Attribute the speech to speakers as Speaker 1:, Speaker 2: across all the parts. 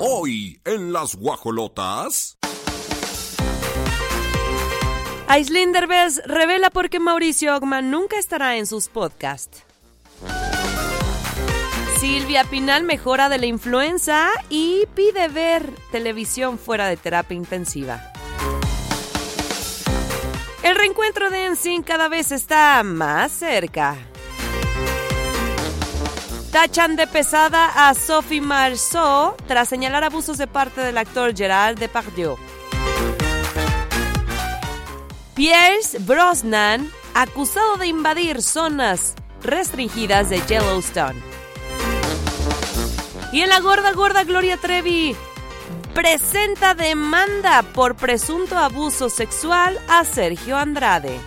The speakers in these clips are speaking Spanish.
Speaker 1: Hoy en las guajolotas.
Speaker 2: Aislinn Derbez revela por qué Mauricio Ogman nunca estará en sus podcasts. Silvia Pinal mejora de la influenza y pide ver televisión fuera de terapia intensiva. El reencuentro de Ensign cada vez está más cerca. Tachan de pesada a Sophie Marceau tras señalar abusos de parte del actor Gerard Depardieu. Pierce Brosnan, acusado de invadir zonas restringidas de Yellowstone. Y en la gorda gorda Gloria Trevi presenta demanda por presunto abuso sexual a Sergio Andrade.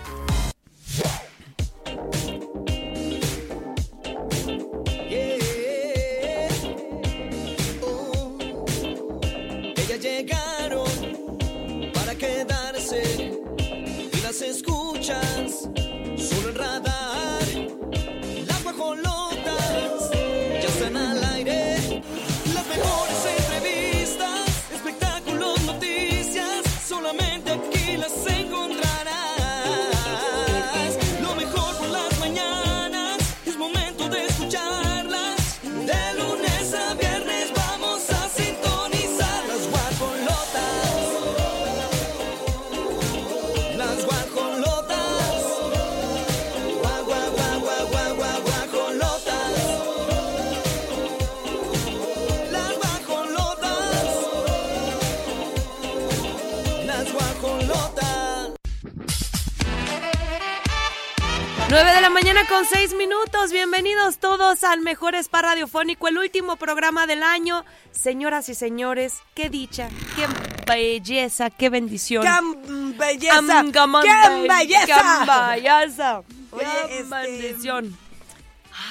Speaker 2: Con 6 minutos. Bienvenidos todos al Mejor Spa Radiofónico, el último programa del año. Señoras y señores, qué dicha, qué belleza, qué bendición.
Speaker 3: ¡Qué belleza! ¡Qué
Speaker 2: be-
Speaker 3: belleza!
Speaker 2: ¡Qué belleza!
Speaker 3: Oye,
Speaker 2: ¡Qué
Speaker 3: este-
Speaker 2: bendición!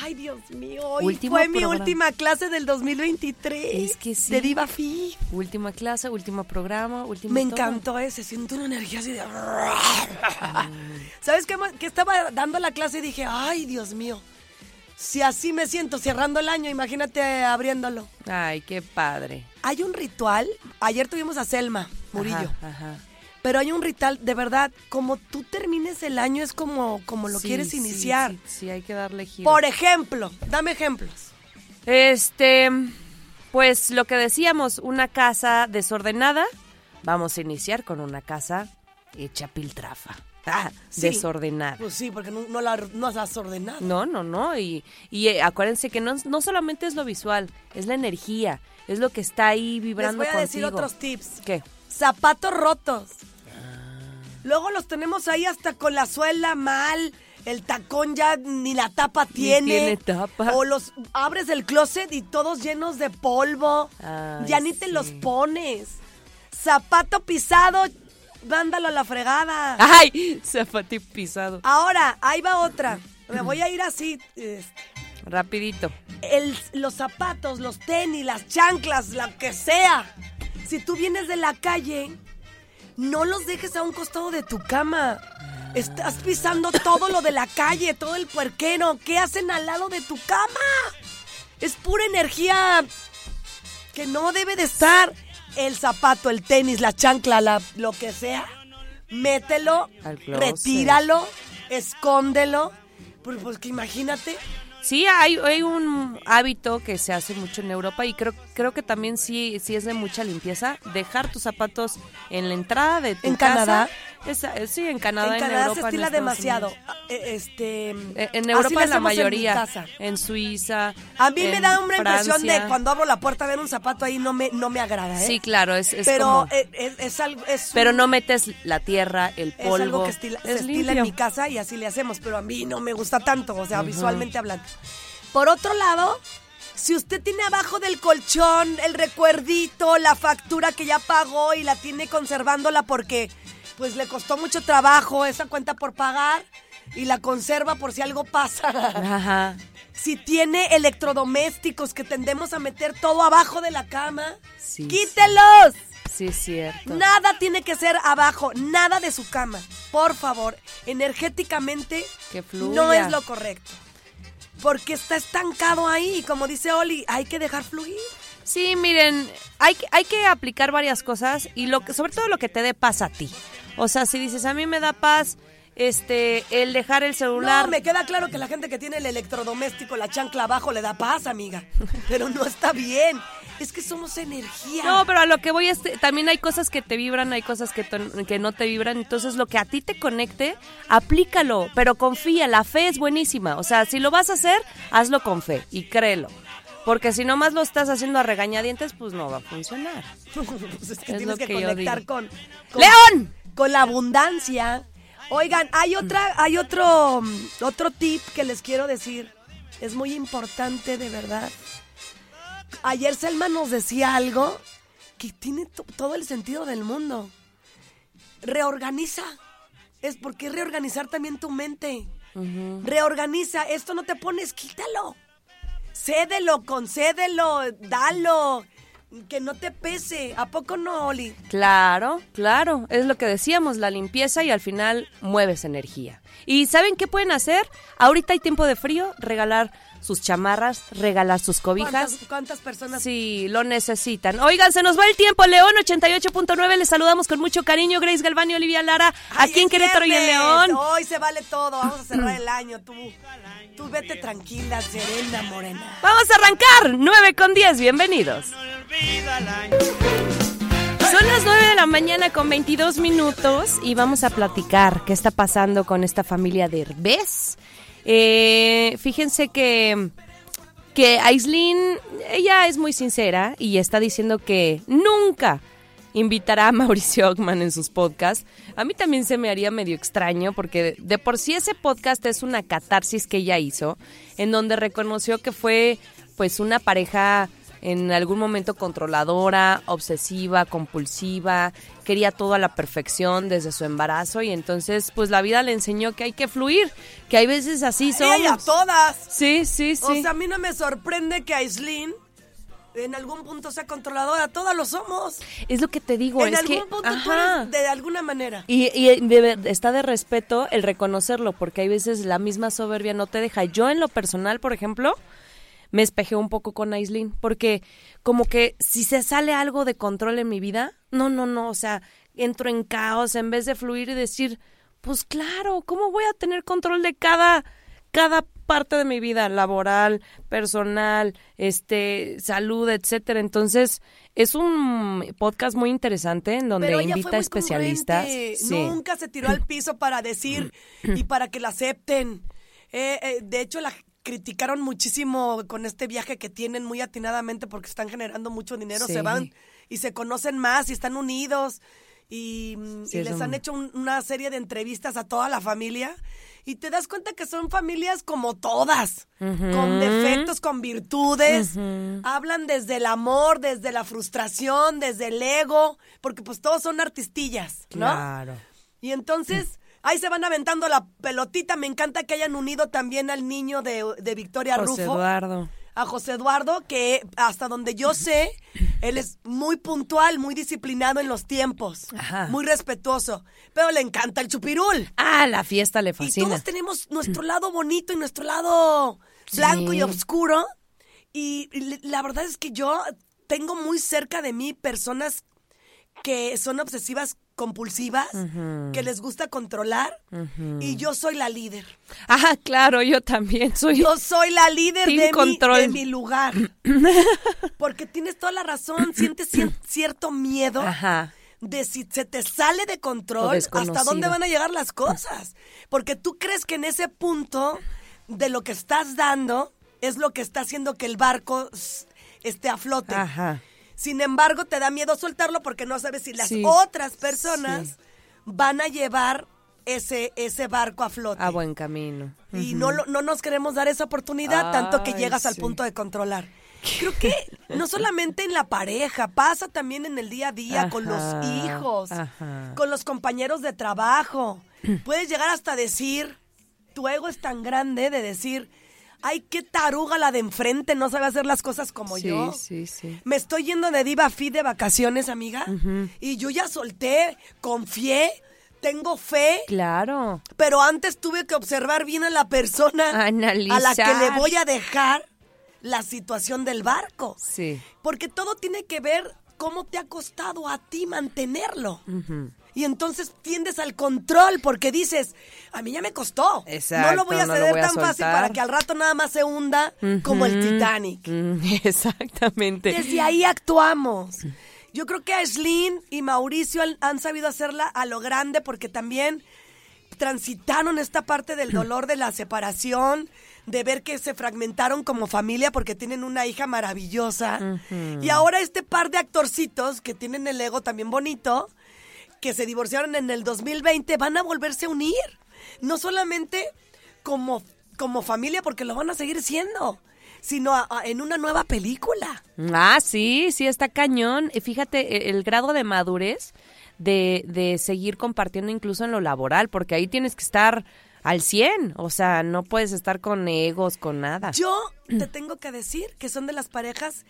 Speaker 3: Ay, Dios mío, hoy fue mi
Speaker 2: programa.
Speaker 3: última clase del 2023.
Speaker 2: Es que sí.
Speaker 3: De Diva Fi.
Speaker 2: Última clase, último programa, último
Speaker 3: Me
Speaker 2: todo.
Speaker 3: encantó ese, siento una energía así de... ¿Sabes qué? Que estaba dando la clase y dije, ay, Dios mío, si así me siento cerrando el año, imagínate abriéndolo.
Speaker 2: Ay, qué padre.
Speaker 3: Hay un ritual, ayer tuvimos a Selma Murillo,
Speaker 2: Ajá, ajá.
Speaker 3: Pero hay un ritual, de verdad, como tú termines el año es como, como lo
Speaker 2: Sí,
Speaker 3: quieres iniciar.
Speaker 2: Sí, sí, hay que darle giro.
Speaker 3: Por ejemplo, dame ejemplos.
Speaker 2: Este, pues lo que decíamos, una casa desordenada, vamos a iniciar con una casa hecha piltrafa. Ah,
Speaker 3: Sí.
Speaker 2: desordenada.
Speaker 3: Pues sí, porque no, no la no has ordenado.
Speaker 2: No, no, no. Y, y eh, acuérdense que no, no solamente es lo visual, es la energía, es lo que está ahí
Speaker 3: Les
Speaker 2: vibrando
Speaker 3: voy a decir
Speaker 2: contigo.
Speaker 3: otros tips.
Speaker 2: ¿Qué?
Speaker 3: Zapatos rotos. Luego los tenemos ahí hasta con la suela mal. El tacón ya ni la tapa tiene.
Speaker 2: tiene tapa.
Speaker 3: O los abres el closet y todos llenos de polvo.
Speaker 2: Ay,
Speaker 3: ya ni te los pones. Zapato pisado, mándalo a la fregada.
Speaker 2: ¡Ay! Zapato pisado.
Speaker 3: Ahora, ahí va otra. Me voy a ir así. este,
Speaker 2: Rapidito.
Speaker 3: el- los zapatos, los tenis, las chanclas, lo que sea. Si tú vienes de la calle, no los dejes a un costado de tu cama. Estás pisando todo lo de la calle, todo el puerquero. ¿Qué hacen al lado de tu cama? Es pura energía que no debe de estar. El zapato, el tenis, la chancla, la- lo que sea. Mételo, retíralo, escóndelo. Pues, pues que imagínate.
Speaker 2: Sí, hay, hay un hábito que se hace mucho en Europa y creo, creo que también sí, sí es de mucha limpieza. Dejar tus zapatos en la entrada de tu
Speaker 3: ¿En
Speaker 2: casa.
Speaker 3: Canadá?
Speaker 2: Esa- eh, sí, en Canadá,
Speaker 3: en
Speaker 2: en,
Speaker 3: Canadá
Speaker 2: Europa.
Speaker 3: se estila
Speaker 2: en
Speaker 3: demasiado.
Speaker 2: Unidos.
Speaker 3: Ah, eh, Este,
Speaker 2: Eh, En Europa la
Speaker 3: en
Speaker 2: mayoría.
Speaker 3: casa.
Speaker 2: En, Suiza.
Speaker 3: A mí me da una impresión de cuando abro la puerta ver un zapato ahí no me, no me agrada, ¿eh?
Speaker 2: Sí, claro, es, es
Speaker 3: pero
Speaker 2: como-
Speaker 3: es, es algo, es
Speaker 2: Pero no metes la tierra, el
Speaker 3: es
Speaker 2: polvo.
Speaker 3: algo que estila- se
Speaker 2: es
Speaker 3: estila en
Speaker 2: limpio.
Speaker 3: mi casa y así le hacemos, pero a mí no me gusta tanto, o sea, visualmente hablando. Por otro lado, si usted tiene abajo del colchón el recuerdito, la factura que ya pagó y la tiene conservándola porque pues le costó mucho trabajo esa cuenta por pagar y la conserva por si algo pasa.
Speaker 2: Ajá.
Speaker 3: Si tiene electrodomésticos que tendemos a meter todo abajo de la cama,
Speaker 2: Sí,
Speaker 3: quítelos.
Speaker 2: Sí, es cierto.
Speaker 3: Nada tiene que ser abajo, nada de su cama. Por favor, energéticamente
Speaker 2: Que fluya.
Speaker 3: no es lo correcto. Porque está estancado ahí como dice Oli, hay que dejar fluir.
Speaker 2: Sí, miren, hay, que- hay que aplicar varias cosas y lo que, sobre todo lo que te dé paz a ti. O sea, si dices, a mí me da paz este el dejar el celular.
Speaker 3: No, me queda claro que la gente que tiene el electrodoméstico, la chancla abajo, le da paz, amiga. Pero no está bien. Es que somos energía.
Speaker 2: No, pero a lo que voy es, también hay cosas que te vibran, hay cosas que, que no te vibran, entonces lo que a ti te conecte, aplícalo, pero confía, la fe es buenísima, o sea, si lo vas a hacer, hazlo con fe y créelo, porque si nomás lo estás haciendo a regañadientes, pues no va a funcionar.
Speaker 3: Pues es que
Speaker 2: Es
Speaker 3: tienes
Speaker 2: lo
Speaker 3: que,
Speaker 2: que
Speaker 3: conectar con, con-
Speaker 2: ¡León!
Speaker 3: con la abundancia. Oigan, hay otra, hay otro, otro tip que les quiero decir. Es muy importante, de verdad. Ayer Selma nos decía algo que tiene to- todo el sentido del mundo. Reorganiza. Es porque reorganizar también tu mente. Reorganiza. Esto no te pones, quítalo. Cédelo, concédelo, dalo. Que no te pese. ¿A poco no, Oli?
Speaker 2: Claro, claro, es lo que decíamos, la limpieza y al final mueves energía. ¿Y saben qué pueden hacer? Ahorita hay tiempo de frío, regalar sus chamarras, regalar sus cobijas.
Speaker 3: ¿Cuántas, cuántas personas?
Speaker 2: Sí, lo necesitan. Oigan, se nos va el tiempo. León 88.9. Les saludamos con mucho cariño. Grace Galván y Olivia Lara.
Speaker 3: Ay,
Speaker 2: aquí en Querétaro y en
Speaker 3: viernes.
Speaker 2: León.
Speaker 3: Hoy se vale todo. Vamos a cerrar el año. Tú, tú vete tranquila, serena, morena.
Speaker 2: Vamos a arrancar. 9 con 10. Bienvenidos. Son las 9 de la mañana con 22 minutos y vamos a platicar qué está pasando con esta familia de Herbés. Eh, fíjense que, que Aislinn, ella es muy sincera y está diciendo que nunca invitará a Mauricio Ockman en sus podcasts. A mí también se me haría medio extraño porque de por sí ese podcast es una catarsis que ella hizo, en donde reconoció que fue pues una pareja en algún momento controladora, obsesiva, compulsiva, quería todo a la perfección desde su embarazo y entonces pues la vida le enseñó que hay que fluir, que hay veces así
Speaker 3: Ella y a
Speaker 2: somos.
Speaker 3: todas.
Speaker 2: Sí, sí, sí.
Speaker 3: O sea, a mí no me sorprende que Aislinn en algún punto sea controladora. Todas lo somos.
Speaker 2: es lo que te digo,
Speaker 3: en
Speaker 2: es
Speaker 3: algún
Speaker 2: que
Speaker 3: punto tú
Speaker 2: ajá.
Speaker 3: eres de alguna manera.
Speaker 2: Y, y de está de respeto el reconocerlo, porque hay veces la misma soberbia no te deja. Yo en lo personal, por ejemplo, me espejé un poco con Aislinn, porque como que si se sale algo de control en mi vida, no, no, no, o sea, entro en caos en vez de fluir y decir, pues claro, ¿cómo voy a tener control de cada cada parte de mi vida laboral, personal, este, salud, etcétera. Entonces, es un podcast muy interesante en donde
Speaker 3: Pero ella
Speaker 2: invita
Speaker 3: fue
Speaker 2: a
Speaker 3: muy
Speaker 2: especialistas. Sí.
Speaker 3: Nunca se tiró al piso para decir y para que la acepten. Eh, eh, de hecho, la criticaron muchísimo con este viaje que tienen muy atinadamente porque están generando mucho dinero.
Speaker 2: Sí.
Speaker 3: Se van y se conocen más y están unidos. Y,
Speaker 2: Sí,
Speaker 3: y
Speaker 2: es
Speaker 3: les
Speaker 2: un-
Speaker 3: han hecho un- una serie de entrevistas a toda la familia. Y te das cuenta que son familias como todas, con defectos, con virtudes. Hablan desde el amor, desde la frustración, desde el ego, porque pues todos son artistillas, ¿no?
Speaker 2: Claro.
Speaker 3: Y entonces ahí se van aventando la pelotita. Me encanta que hayan unido también al niño de, de Victoria
Speaker 2: José
Speaker 3: Rufo.
Speaker 2: Eduardo.
Speaker 3: A José Eduardo, que hasta donde yo sé, él es muy puntual, muy disciplinado en los tiempos,
Speaker 2: Ajá.
Speaker 3: muy respetuoso, pero le encanta el chupirul.
Speaker 2: Ah, la fiesta le
Speaker 3: Y
Speaker 2: fascina.
Speaker 3: todos tenemos nuestro lado bonito y nuestro lado blanco
Speaker 2: Sí.
Speaker 3: y oscuro. Y la verdad es que yo tengo muy cerca de mí personas que son obsesivas compulsivas, que les gusta controlar, y yo soy la líder.
Speaker 2: Ah, claro, yo también soy.
Speaker 3: Yo soy la líder de mi, de mi lugar. Porque tienes toda la razón, sientes cier- cierto miedo
Speaker 2: Ajá.
Speaker 3: de si se te sale de control, hasta dónde van a llegar las cosas. Porque tú crees que en ese punto de lo que estás dando es lo que está haciendo que el barco esté a flote.
Speaker 2: Ajá.
Speaker 3: Sin embargo, te da miedo soltarlo porque no sabes si las
Speaker 2: Sí.
Speaker 3: otras personas van a llevar ese, ese barco a flote.
Speaker 2: A buen camino.
Speaker 3: Y no, lo- no nos queremos dar esa oportunidad, tanto que llegas al punto de controlar. Creo que no solamente en la pareja, pasa también en el día a día, con los hijos,
Speaker 2: ajá.
Speaker 3: con los compañeros de trabajo. Puedes llegar hasta decir, tu ego es tan grande de decir, ay, qué taruga la de enfrente, no sabe hacer las cosas como
Speaker 2: sí,
Speaker 3: yo.
Speaker 2: sí, sí.
Speaker 3: Me estoy yendo de Diva Fit de vacaciones, amiga, y yo ya solté, confié, tengo fe.
Speaker 2: Claro.
Speaker 3: Pero antes tuve que observar bien a la persona a la que
Speaker 2: Analizar.
Speaker 3: le voy a dejar la situación del barco.
Speaker 2: Sí.
Speaker 3: Porque todo tiene que ver cómo te ha costado a ti mantenerlo. Y entonces tiendes al control porque dices, a mí ya me costó.
Speaker 2: Exacto,
Speaker 3: no lo voy a
Speaker 2: no
Speaker 3: ceder
Speaker 2: voy a
Speaker 3: tan fácil para que al rato nada más se hunda como el Titanic.
Speaker 2: Mm, Exactamente.
Speaker 3: Desde ahí actuamos. Yo creo que Aislinn y Mauricio han, han sabido hacerla a lo grande porque también transitaron esta parte del dolor de la separación, de ver que se fragmentaron como familia porque tienen una hija maravillosa. Y ahora este par de actorcitos que tienen el ego también bonito, que se divorciaron en el 2020, van a volverse a unir. No solamente como, como familia, porque lo van a seguir siendo, sino a- a- en una nueva película.
Speaker 2: Ah, sí, sí, está cañón. Fíjate eh, el grado de madurez de, de seguir compartiendo incluso en lo laboral, porque ahí tienes que estar al 100, o sea, no puedes estar con egos, con nada.
Speaker 3: Yo te tengo que decir que son de las parejas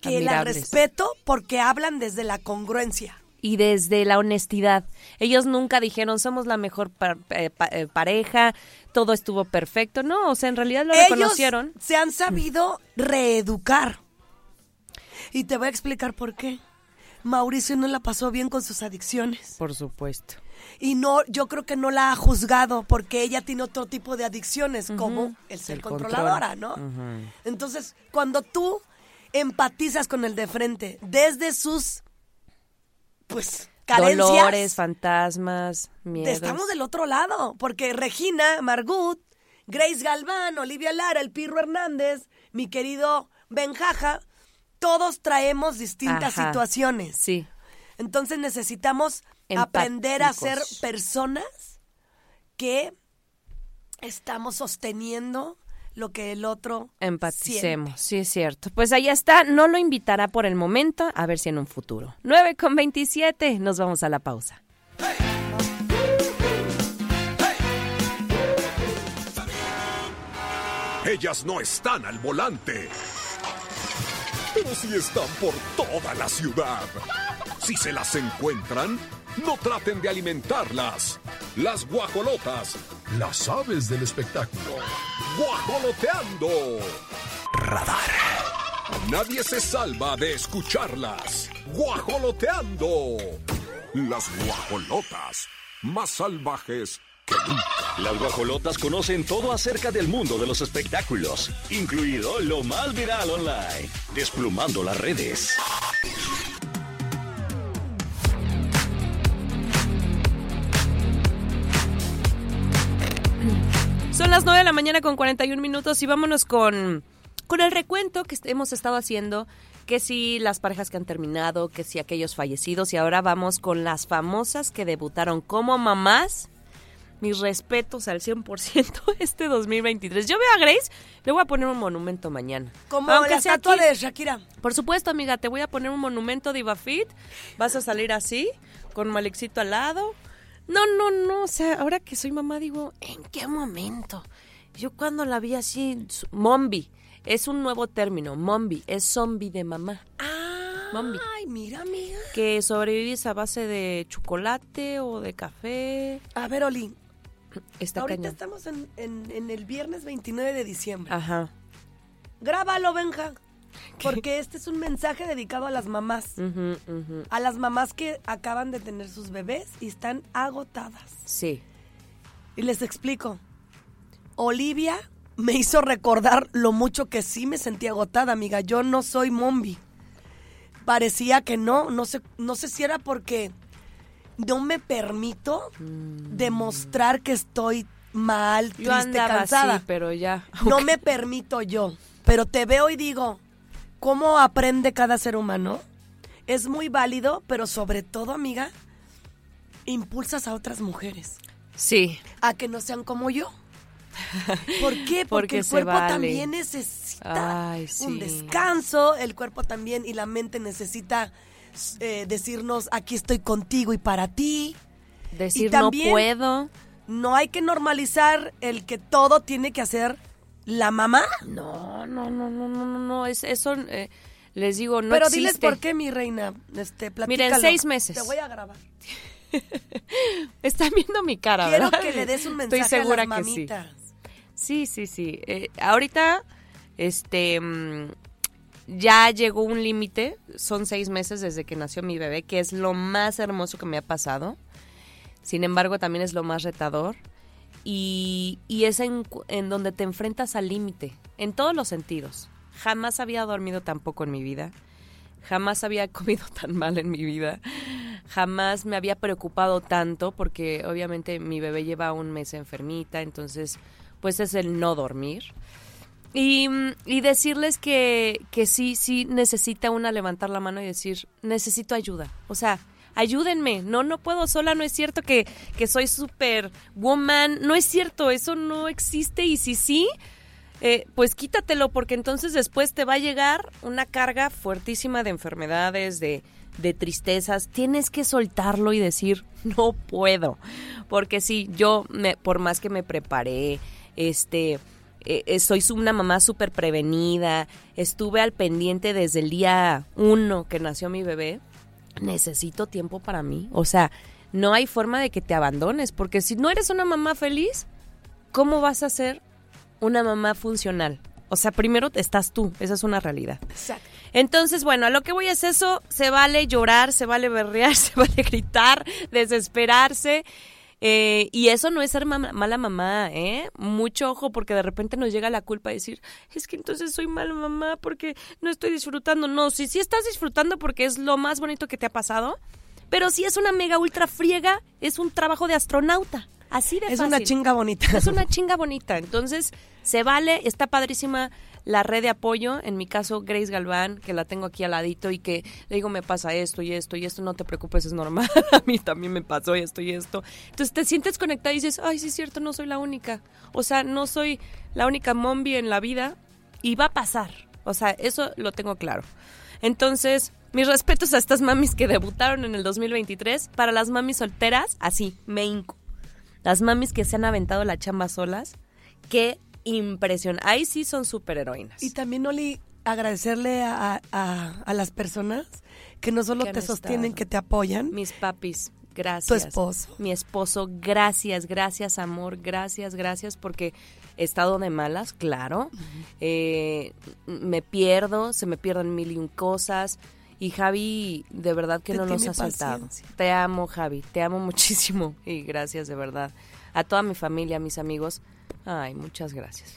Speaker 3: que las
Speaker 2: Admirables.
Speaker 3: respeto porque hablan desde la congruencia.
Speaker 2: Y desde la honestidad. Ellos nunca dijeron somos la mejor eh, pa- eh, pareja, todo estuvo perfecto. No, o sea, en realidad lo
Speaker 3: Ellos
Speaker 2: reconocieron.
Speaker 3: se han sabido reeducar. Y te voy a explicar por qué. Mauricio no la pasó bien con sus adicciones.
Speaker 2: Por supuesto.
Speaker 3: Y no, yo creo que no la ha juzgado porque ella tiene otro tipo de adicciones, como el ser
Speaker 2: El control.
Speaker 3: controladora, ¿no? Entonces, cuando tú empatizas con el de frente desde sus, pues, carencias,
Speaker 2: Dolores, fantasmas, miedos.
Speaker 3: estamos del otro lado, porque Regina, Margut, Grace Galván, Olivia Lara, el Pirro Hernández, mi querido Benjaja, todos traemos distintas
Speaker 2: Ajá.
Speaker 3: situaciones.
Speaker 2: Sí.
Speaker 3: Entonces necesitamos aprender a ser personas que estamos sosteniendo lo que el otro
Speaker 2: Empaticemos, sí es cierto. Pues ahí está, no lo invitará por el momento, a ver si en un futuro. 9 con 27, nos vamos a la pausa.
Speaker 1: Ellas no están al volante. Pero sí están por toda la ciudad. Si se las encuentran, no traten de alimentarlas. Las guajolotas. Las aves del espectáculo. Guajoloteando. Radar. Nadie se salva de escucharlas. Guajoloteando. Las guajolotas. Más salvajes que nunca.
Speaker 4: Las guajolotas conocen todo acerca del mundo de los espectáculos, incluido lo más viral online, desplumando las redes.
Speaker 2: Las 9 de la mañana con 41 minutos y vámonos con, con el recuento que hemos estado haciendo, que si las parejas que han terminado, que si aquellos fallecidos y ahora vamos con las famosas que debutaron como mamás. Mis respetos al 100% este 2023. Yo veo a Grace, le voy a poner un monumento mañana.
Speaker 3: Como
Speaker 2: Aunque
Speaker 3: la
Speaker 2: sea
Speaker 3: estatua
Speaker 2: aquí.
Speaker 3: de Shakira.
Speaker 2: Por supuesto, amiga, te voy a poner un monumento de Ibafit. Vas a salir así, con Malexito al lado. No, no, no. O sea, ahora que soy mamá, digo, ¿en qué momento? Yo cuando la vi así, mombi. Es un nuevo término, mombi. Es zombie de mamá. Mombi.
Speaker 3: Ay, mira, amiga.
Speaker 2: Que sobrevives a base de chocolate o de café.
Speaker 3: A ver, Oli,
Speaker 2: Está
Speaker 3: ahorita
Speaker 2: cañón.
Speaker 3: estamos en, en- en el viernes 29 de diciembre.
Speaker 2: Ajá.
Speaker 3: Grábalo, Benja. Porque este es un mensaje dedicado a las mamás. A las mamás que acaban de tener sus bebés y están agotadas.
Speaker 2: Sí.
Speaker 3: Y les explico. Olivia me hizo recordar lo mucho que sí me sentí agotada, amiga. Yo no soy mombi. Parecía que no, no sé, no sé si era porque no me permito demostrar que estoy mal,
Speaker 2: Yo
Speaker 3: triste, cansada.
Speaker 2: así, pero ya.
Speaker 3: No me permito yo. Pero te veo y digo, ¿cómo aprende cada ser humano? Es muy válido, pero sobre todo, amiga, impulsas a otras mujeres
Speaker 2: Sí.
Speaker 3: a que no sean como yo. ¿Por qué? Porque,
Speaker 2: Porque
Speaker 3: el cuerpo
Speaker 2: vale.
Speaker 3: también necesita
Speaker 2: Ay, sí.
Speaker 3: un descanso, el cuerpo también y la mente necesita eh, decirnos, aquí estoy contigo y para ti.
Speaker 2: Decir
Speaker 3: también-
Speaker 2: no puedo.
Speaker 3: No hay que normalizar el que todo tiene que hacer la mamá.
Speaker 2: No, no, no, no, no, no, no, es, eso eh, les digo, no
Speaker 3: Pero
Speaker 2: existe.
Speaker 3: diles por qué, mi reina. Este,
Speaker 2: Mira, en seis meses.
Speaker 3: Te voy a grabar.
Speaker 2: Están viendo mi cara,
Speaker 3: Quiero
Speaker 2: ¿verdad?
Speaker 3: que le des un mensaje
Speaker 2: Estoy segura
Speaker 3: a las
Speaker 2: que sí.
Speaker 3: mamitas.
Speaker 2: Sí, sí, sí. Eh, ahorita, este, mm, ya llegó un límite, son seis meses desde que nació mi bebé, que es lo más hermoso que me ha pasado. Sin embargo, también es lo más retador. Y, es en, donde te enfrentas al límite, en todos los sentidos. Jamás había dormido tan poco en mi vida. Jamás había comido tan mal en mi vida. Jamás me había preocupado tanto porque obviamente mi bebé lleva un mes enfermita, entonces pues es el no dormir. Y, y decirles que, que sí, sí necesita una levantar la mano y decir, necesito ayuda. O sea, ayúdenme. No, no puedo sola, no es cierto que, que soy super woman. No es cierto, eso no existe. Y si sí, eh, pues quítatelo, porque entonces después te va a llegar una carga fuertísima de enfermedades, de, de tristezas. Tienes que soltarlo y decir, no puedo. Porque sí, yo, me, por más que me preparé, este, eh, eh, soy una mamá súper prevenida, estuve al pendiente desde el día uno que nació mi bebé, necesito tiempo para mí. O sea, no hay forma de que te abandones, porque si no eres una mamá feliz, ¿cómo vas a ser una mamá funcional? O sea, primero estás tú, esa es una realidad.
Speaker 3: Exacto.
Speaker 2: Entonces, bueno, a lo que voy es eso, se vale llorar, se vale berrear, se vale gritar, desesperarse. Eh, y eso no es ser ma- mala mamá, ¿eh? Mucho ojo porque de repente nos llega la culpa de decir, es que entonces soy mala mamá porque no estoy disfrutando. No, si sí estás disfrutando porque es lo más bonito que te ha pasado, pero si es una mega ultra friega, es un trabajo de astronauta. Así de
Speaker 3: Es
Speaker 2: fácil.
Speaker 3: una chinga bonita.
Speaker 2: Es una chinga bonita. Entonces, se vale, está padrísima la red de apoyo. En mi caso, Grace Galván, que la tengo aquí al ladito y que le digo, me pasa esto y esto y esto, no te preocupes, es normal. A mí también me pasó esto y esto. Entonces, te sientes conectada y dices, ay, sí es cierto, no soy la única. O sea, no soy la única mombi en la vida y va a pasar. O sea, eso lo tengo claro. Entonces, mis respetos a estas mamis que debutaron en el 2023. Para las mamis solteras, así, me hinco. Las mamis que se han aventado la chamba solas, qué impresión. Ahí sí son superheroínas.
Speaker 3: Y también, Oli, agradecerle a, a- a las personas que no solo
Speaker 2: Que
Speaker 3: te sostienen,
Speaker 2: estado.
Speaker 3: que te apoyan.
Speaker 2: Mis papis, gracias.
Speaker 3: Tu esposo.
Speaker 2: Mi esposo, gracias, gracias, amor, gracias, gracias, porque he estado de malas, claro. Eh, me pierdo, se me pierden mil y un cosas. Y Javi, de verdad que
Speaker 3: Te
Speaker 2: no nos ha soltado. Te amo, Javi, te amo muchísimo. Y gracias, de verdad. A toda mi familia, a mis amigos. Ay, muchas gracias.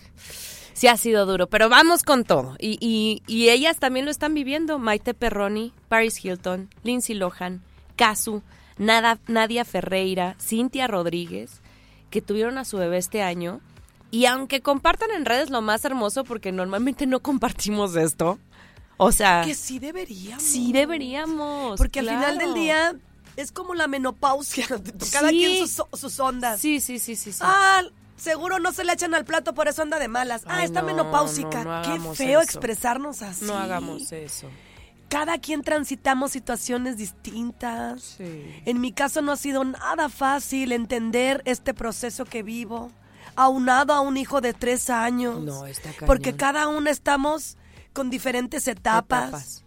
Speaker 2: Sí ha sido duro, pero vamos con todo. Y, y, y ellas también lo están viviendo. Maite Perroni, Paris Hilton, Lindsay Lohan, Nada, Nadia Ferreira, Cintia Rodríguez, que tuvieron a su bebé este año. Y aunque compartan en redes lo más hermoso, porque normalmente no compartimos esto, o sea,
Speaker 3: Que sí deberíamos.
Speaker 2: sí deberíamos.
Speaker 3: Porque al final del día es como la menopausia. Cada
Speaker 2: Sí.
Speaker 3: quien sus, sus ondas.
Speaker 2: Sí, sí, sí, sí. sí.
Speaker 3: Ah, seguro no se le echan al plato, por eso anda de malas. Ah, está
Speaker 2: no,
Speaker 3: menopáusica.
Speaker 2: no, no
Speaker 3: Qué feo
Speaker 2: eso.
Speaker 3: expresarnos así.
Speaker 2: no hagamos eso.
Speaker 3: Cada quien transitamos situaciones distintas.
Speaker 2: Sí.
Speaker 3: En mi caso no ha sido nada fácil entender este proceso que vivo, aunado a un hijo de tres años.
Speaker 2: No, está cañón.
Speaker 3: Porque cada uno estamos con diferentes etapas.
Speaker 2: Etapas.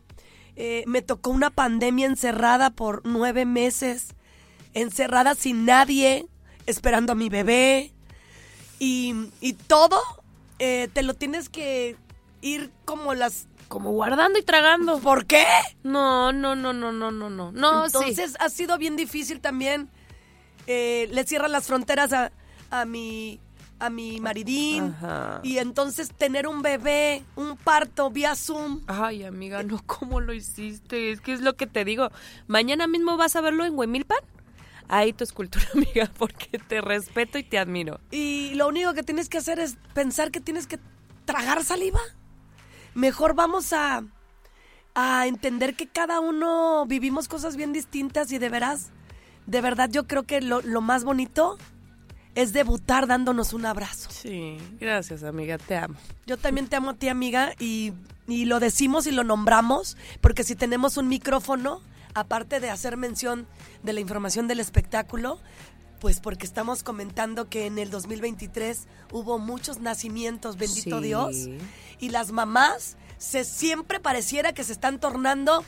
Speaker 3: Eh, me tocó una pandemia encerrada por nueve meses, encerrada sin nadie, esperando a mi bebé. Y, y todo eh, te lo tienes que ir como las...
Speaker 2: Como guardando y tragando.
Speaker 3: ¿Por qué?
Speaker 2: No, no, no, no, no, no, no. No, sí.
Speaker 3: Entonces ha sido bien difícil también. Eh, le cierran las fronteras a, a mi a mi maridín.
Speaker 2: Ajá.
Speaker 3: Y entonces tener un bebé, un parto vía Zoom.
Speaker 2: Ay, amiga, no, ¿cómo lo hiciste? Es que es lo que te digo. Mañana mismo vas a verlo en Huemilpan. Ahí tu escultura, amiga, porque te respeto y te admiro.
Speaker 3: Y lo único que tienes que hacer es pensar que tienes que tragar saliva. Mejor vamos a, a entender que cada uno vivimos cosas bien distintas y de veras, de verdad yo creo que lo, lo más bonito es debutar dándonos un abrazo.
Speaker 2: Sí, gracias, amiga, te amo.
Speaker 3: Yo también te amo a ti, amiga, y, y lo decimos y lo nombramos, porque si tenemos un micrófono, aparte de hacer mención de la información del espectáculo, pues porque estamos comentando que en el 2023 hubo muchos nacimientos, bendito
Speaker 2: Sí.
Speaker 3: Dios, y las mamás se siempre pareciera que se están tornando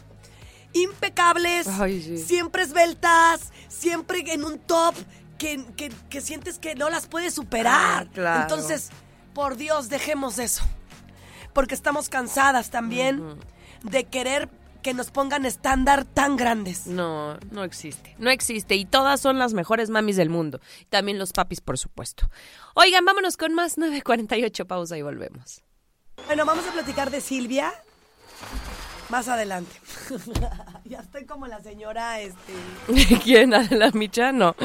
Speaker 3: impecables,
Speaker 2: Ay, sí.
Speaker 3: siempre esbeltas, siempre en un top que, que- que sientes que no las puedes superar.
Speaker 2: Ah, claro.
Speaker 3: Entonces, por Dios, dejemos eso. porque estamos cansadas también de querer que nos pongan estándar tan grandes.
Speaker 2: No, no existe. No existe. Y todas son las mejores mamis del mundo. También los papis, por supuesto. Oigan, vámonos con más 9.48. Pausa y volvemos.
Speaker 3: Bueno, vamos a platicar de Silvia más adelante. ya estoy como la señora, este...
Speaker 2: ¿Quién? ¿La Micha? No.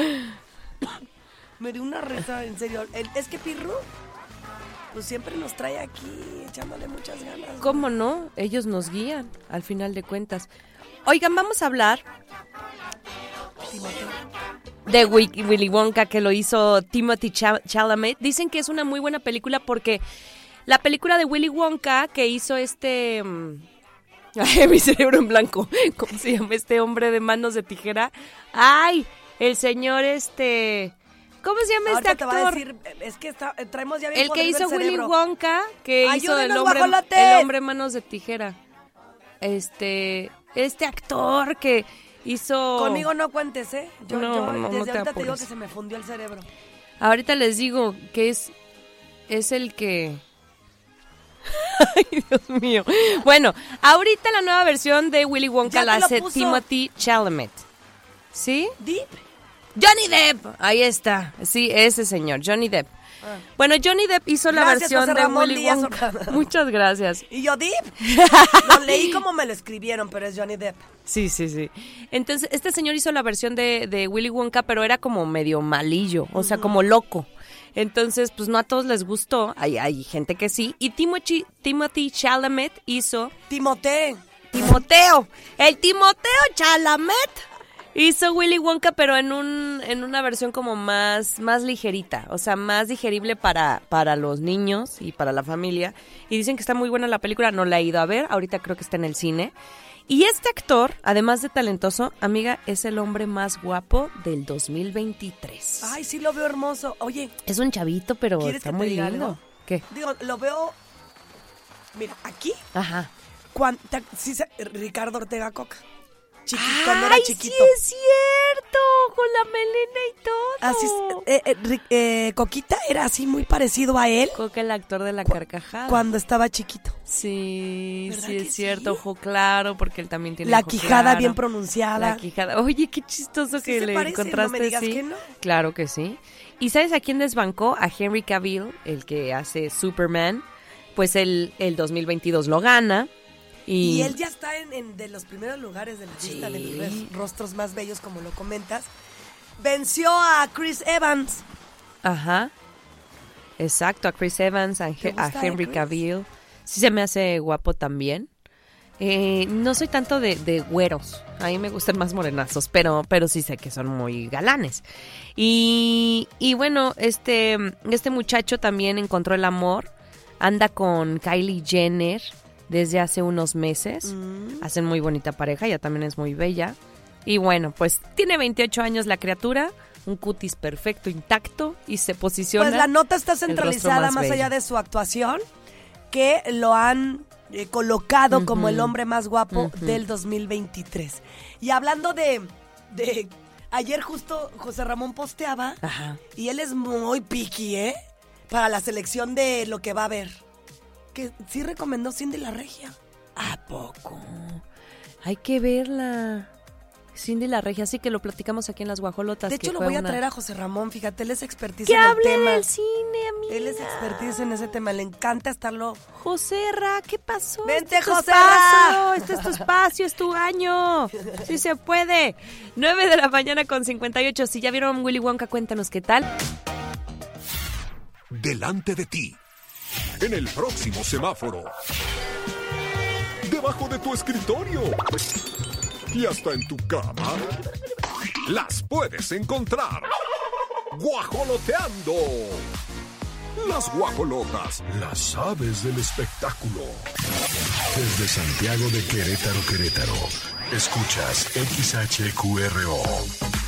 Speaker 3: Me dio una risa, en serio. Es que Pirru, pues siempre nos trae aquí echándole muchas ganas.
Speaker 2: ¿Cómo no? Ellos nos guían, al final de cuentas. Oigan, vamos a hablar de Wi- Willy Wonka que lo hizo Timothy Cha- Chalamet. Dicen que es una muy buena película porque la película de Willy Wonka que hizo este... mm, Ay, mi cerebro en blanco. ¿Cómo se llama este hombre de manos de tijera? Ay, el señor este... ¿Cómo se llama
Speaker 3: Ahorita
Speaker 2: este
Speaker 3: te va a
Speaker 2: actor?
Speaker 3: decir, es que está- eh, traemos ya bien
Speaker 2: El que hizo Willy. Wonka, que hizo el hombre,
Speaker 3: guajolotes.
Speaker 2: el hombre manos de tijera. Este, este actor que hizo...
Speaker 3: Conmigo no cuentes, ¿eh? Yo,
Speaker 2: No,
Speaker 3: yo
Speaker 2: no, no
Speaker 3: desde
Speaker 2: te
Speaker 3: ahorita te digo que se me fundió el cerebro.
Speaker 2: Ahorita les digo que es, es el que... Ay, Dios mío. Bueno, ahorita la nueva versión de Willy Wonka
Speaker 3: Ya
Speaker 2: la hace. Timothy Chalamet. ¿Sí?
Speaker 3: Deep.
Speaker 2: Johnny Depp. Ahí está. Sí, ese señor, Johnny Depp. Bueno, Johnny Depp hizo la
Speaker 3: Ah. Gracias,
Speaker 2: versión de Willy
Speaker 3: Díaz
Speaker 2: Wonka. Muchas gracias.
Speaker 3: Y yo, Deep. Lo leí como me lo escribieron, pero es Johnny Depp.
Speaker 2: Sí, sí, sí. Entonces, este señor hizo la versión de, de Willy Wonka, pero era como medio malillo, o sea, como loco. Entonces, pues no a todos les gustó. Hay, hay gente que sí. Y Timothy, Timothy Chalamet hizo
Speaker 3: Timoteo.
Speaker 2: Timoteo. El Timoteo Chalamet hizo Willy Wonka, pero en un en una versión como más más ligerita, o sea, más digerible para para los niños y para la familia. Y dicen que está muy buena la película, no la he ido a ver, ahorita creo que está en el cine. Y este actor, además de talentoso, amiga, es el hombre más guapo del 2023.
Speaker 3: Ay, sí lo veo hermoso. Oye,
Speaker 2: Es un chavito, pero
Speaker 3: ¿Quieres
Speaker 2: está muy lindo. ¿Qué?
Speaker 3: digo, lo veo... Mira, aquí,
Speaker 2: Ajá.
Speaker 3: cuando, se- Ricardo Ortega Coca. Chiqui- cuando era
Speaker 2: ¡Ay,
Speaker 3: chiquito.
Speaker 2: sí es cierto! Con la melena y todo.
Speaker 3: Así, es, eh, eh, eh, Coquita era así muy parecido a él
Speaker 2: Coca, el actor de la carcajada.
Speaker 3: cuando estaba chiquito.
Speaker 2: Sí,
Speaker 3: ¿Verdad
Speaker 2: sí
Speaker 3: que
Speaker 2: es cierto,
Speaker 3: sí?
Speaker 2: ojo claro, porque él también tiene
Speaker 3: La
Speaker 2: ojo
Speaker 3: quijada
Speaker 2: claro.
Speaker 3: bien pronunciada.
Speaker 2: La quijada. Oye, qué chistoso
Speaker 3: Sí
Speaker 2: que
Speaker 3: se
Speaker 2: le
Speaker 3: parecen, no me
Speaker 2: encontraste
Speaker 3: digas
Speaker 2: sí.
Speaker 3: que no.
Speaker 2: Claro que sí. ¿Y sabes a quién desbancó? A Henry Cavill, el que hace Superman. Pues él el 2022 lo gana. Y,
Speaker 3: Y él ya está en, en de los primeros lugares de la lista de los rostros más bellos, como lo comentas. Venció a Chris Evans.
Speaker 2: Ajá. Exacto, a Chris Evans, a,
Speaker 3: ¿Te
Speaker 2: He- a
Speaker 3: gusta, eh,
Speaker 2: Henry? Cavill. Sí se me hace guapo también. Eh, no soy tanto de, de güeros. A mí me gustan más morenazos, pero, pero sí sé que son muy galanes. Y, y bueno, este, este muchacho también encontró el amor. Anda con Kylie Jenner desde hace unos meses.
Speaker 3: Mm.
Speaker 2: Hacen muy bonita pareja, ella también es muy bella. Y bueno, pues tiene 28 años la criatura, un cutis perfecto, intacto y se posiciona.
Speaker 3: Pues la nota está centralizada
Speaker 2: más
Speaker 3: allá de su actuación, que lo han eh, colocado como el hombre más guapo del 2023. Y hablando de, de... Ayer justo José Ramón posteaba
Speaker 2: Ajá.
Speaker 3: y él es muy picky, ¿eh? Para la selección de lo que va a haber. Que sí recomendó Cindy la Regia.
Speaker 2: ¿A poco? Hay que verla. Cindy la Regia, así que lo platicamos aquí en Las Guajolotas.
Speaker 3: De
Speaker 2: que
Speaker 3: hecho, lo
Speaker 2: fue
Speaker 3: voy a
Speaker 2: una-
Speaker 3: traer a José Ramón, fíjate, él es expertise en el
Speaker 2: hable
Speaker 3: tema.
Speaker 2: del cine, amiga.
Speaker 3: Él es expertise en ese tema, le encanta estarlo.
Speaker 2: José Ra, ¿qué pasó?
Speaker 3: Vente,
Speaker 2: Este
Speaker 3: José Ra.
Speaker 2: Este es tu espacio, es tu año. Sí se puede. 9 de la mañana con 58. Si ya vieron Willy Wonka, cuéntanos qué tal.
Speaker 1: delante de ti, en el próximo semáforo, debajo de tu escritorio y hasta en tu cama, las puedes encontrar. Guajoloteando. Las guajolotas, las aves del espectáculo.
Speaker 5: Desde Santiago de Querétaro, Querétaro. Escuchas XHQRO.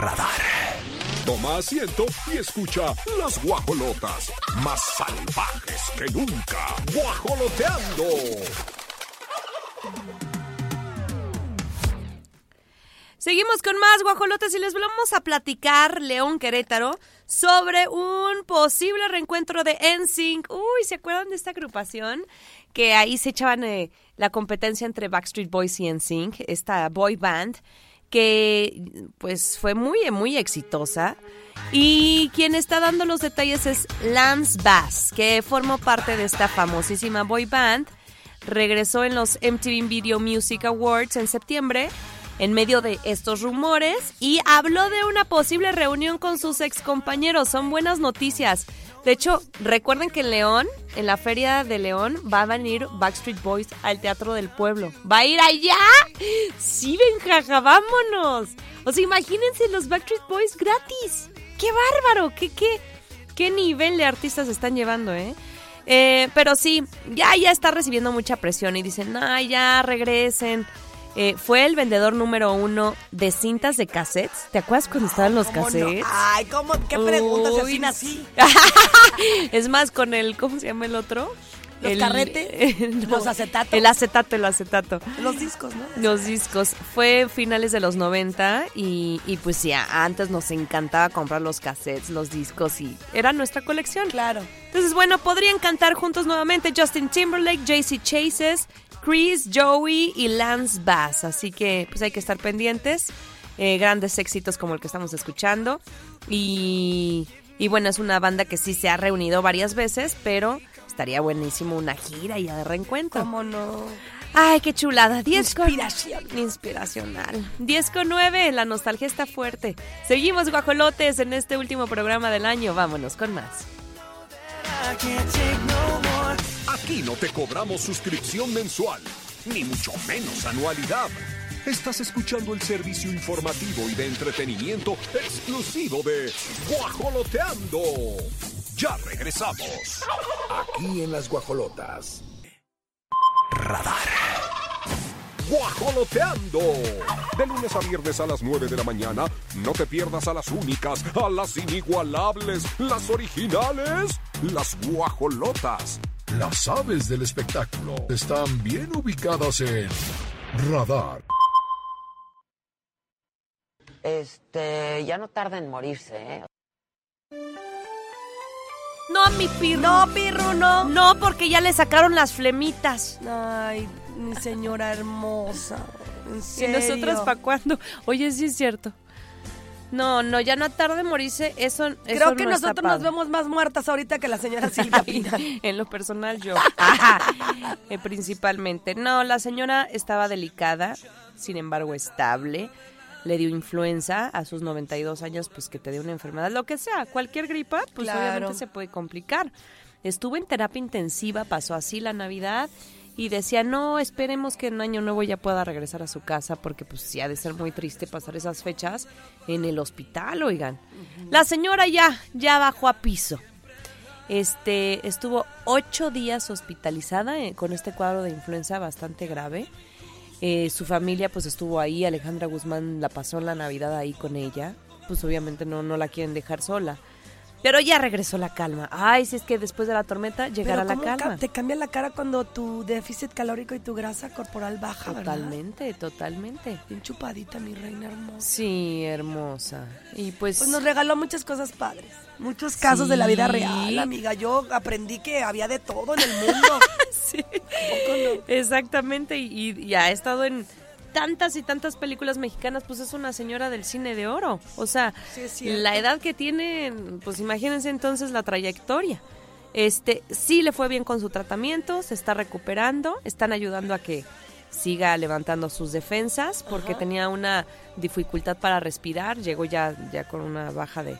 Speaker 5: Radar.
Speaker 1: Toma asiento y escucha las guajolotas más salvajes que nunca. Guajoloteando.
Speaker 2: Seguimos con más guajolotes y les vamos a platicar, León Querétaro, sobre un posible reencuentro de NSYNC. Uy, ¿se acuerdan de esta agrupación? Que ahí se echaban eh, la competencia entre Backstreet Boys y NSYNC, esta boy band, que pues fue muy, muy exitosa. Y quien está dando los detalles es Lance Bass, que formó parte de esta famosísima boy band. Regresó en los MTV Video Music Awards en septiembre en medio de estos rumores y habló de una posible reunión con sus excompañeros. Son buenas noticias. De hecho, recuerden que en León, en la Feria de León, va a venir Backstreet Boys al Teatro del Pueblo. ¿Va a ir allá? Sí, jaja, vámonos. O sea, imagínense los Backstreet Boys gratis. ¡Qué bárbaro! ¿Qué, qué, qué nivel de artistas están llevando, eh? Eh, pero sí, ya, ya está recibiendo mucha presión y dicen, ay, ya regresen. Eh, fue el vendedor número uno de cintas de cassettes. ¿Te acuerdas cuando estaban los cassettes?
Speaker 3: Ay, ¿cómo? ¿Qué preguntas?
Speaker 2: Uy,
Speaker 3: Así nací.
Speaker 2: es más, con el, ¿cómo se llama el otro?
Speaker 3: Los
Speaker 2: El-
Speaker 3: carretes, los acetatos.
Speaker 2: El acetato, el acetato.
Speaker 3: Los discos, ¿no?
Speaker 2: Los discos. Fue finales de los 90 y, y pues sí, antes nos encantaba comprar los cassettes, los discos y era nuestra colección.
Speaker 3: Claro.
Speaker 2: Entonces, bueno, podrían cantar juntos nuevamente Justin Timberlake, JC Chases, Chris, Joey y Lance Bass. Así que pues hay que estar pendientes. Eh, grandes éxitos como el que estamos escuchando. Y, y bueno, es una banda que sí se ha reunido varias veces, pero estaría buenísimo una gira y de reencuentro.
Speaker 3: ¿Cómo no?
Speaker 2: Ay, qué chulada. 10 con-
Speaker 3: Inspiración.
Speaker 2: Inspiracional. 10 con 9, la nostalgia está fuerte. Seguimos guajolotes en este último programa del año. Vámonos con más.
Speaker 1: Aquí no te cobramos suscripción mensual, ni mucho menos anualidad. Estás escuchando el servicio informativo y de entretenimiento exclusivo de Guajoloteando. Ya regresamos.
Speaker 5: Aquí en las guajolotas.
Speaker 1: Guajoloteando. De lunes a viernes a las 9 de la mañana, no te pierdas a las únicas, a las inigualables, las originales, las guajolotas.
Speaker 5: Las aves del espectáculo están bien ubicadas en Radar.
Speaker 6: Este, ya no tarda en morirse, ¿eh?
Speaker 2: No, mi pirro.
Speaker 3: No, pirro, no.
Speaker 2: No, porque ya le sacaron las flemitas.
Speaker 3: Ay, mi señora hermosa. En
Speaker 2: ¿Y
Speaker 3: serio.
Speaker 2: nosotros para cuándo? Oye, sí es cierto. No, no, ya no tarde morirse. Eso, eso
Speaker 3: Creo que
Speaker 2: no está
Speaker 3: nosotros nos vemos más muertas ahorita que la señora Silvia
Speaker 2: en lo personal yo. Eh, principalmente. No, la señora estaba delicada, sin embargo estable. Le dio influenza a sus 92 años, pues que te dio una enfermedad, lo que sea, cualquier gripa, pues
Speaker 3: Claro.
Speaker 2: obviamente se puede complicar. Estuvo en terapia intensiva, pasó así la Navidad y decía, no, esperemos que en Año Nuevo ya pueda regresar a su casa porque pues sí ha de ser muy triste pasar esas fechas en el hospital, oigan. La señora ya, ya bajó a piso. Este, estuvo ocho días hospitalizada eh, con este cuadro de influenza bastante grave. Eh, su familia pues estuvo ahí, Alejandra Guzmán la pasó la Navidad ahí con ella. Pues obviamente no, no la quieren dejar sola. Pero ya regresó la calma. Ay, si es que después de la tormenta llegará
Speaker 3: Pero
Speaker 2: la
Speaker 3: ¿cómo
Speaker 2: calma.
Speaker 3: ca- te cambia la cara cuando tu déficit calórico y tu grasa corporal baja, ¿verdad?
Speaker 2: Totalmente, totalmente.
Speaker 3: Bien chupadita, mi reina hermosa.
Speaker 2: Sí, hermosa. Y pues,
Speaker 3: Pues nos regaló muchas cosas padres. Muchos casos de la vida real, amiga. Yo aprendí que había de todo en el mundo.
Speaker 2: sí.
Speaker 3: ¿Poco no?
Speaker 2: Exactamente, y, y ha estado en tantas y tantas películas mexicanas, pues es una señora del cine de oro. O sea,
Speaker 3: Sí,
Speaker 2: la edad que tiene, pues imagínense entonces la trayectoria. Este, sí le fue bien con su tratamiento, se está recuperando, están ayudando a que siga levantando sus defensas porque tenía una dificultad para respirar, llegó ya ya con una baja de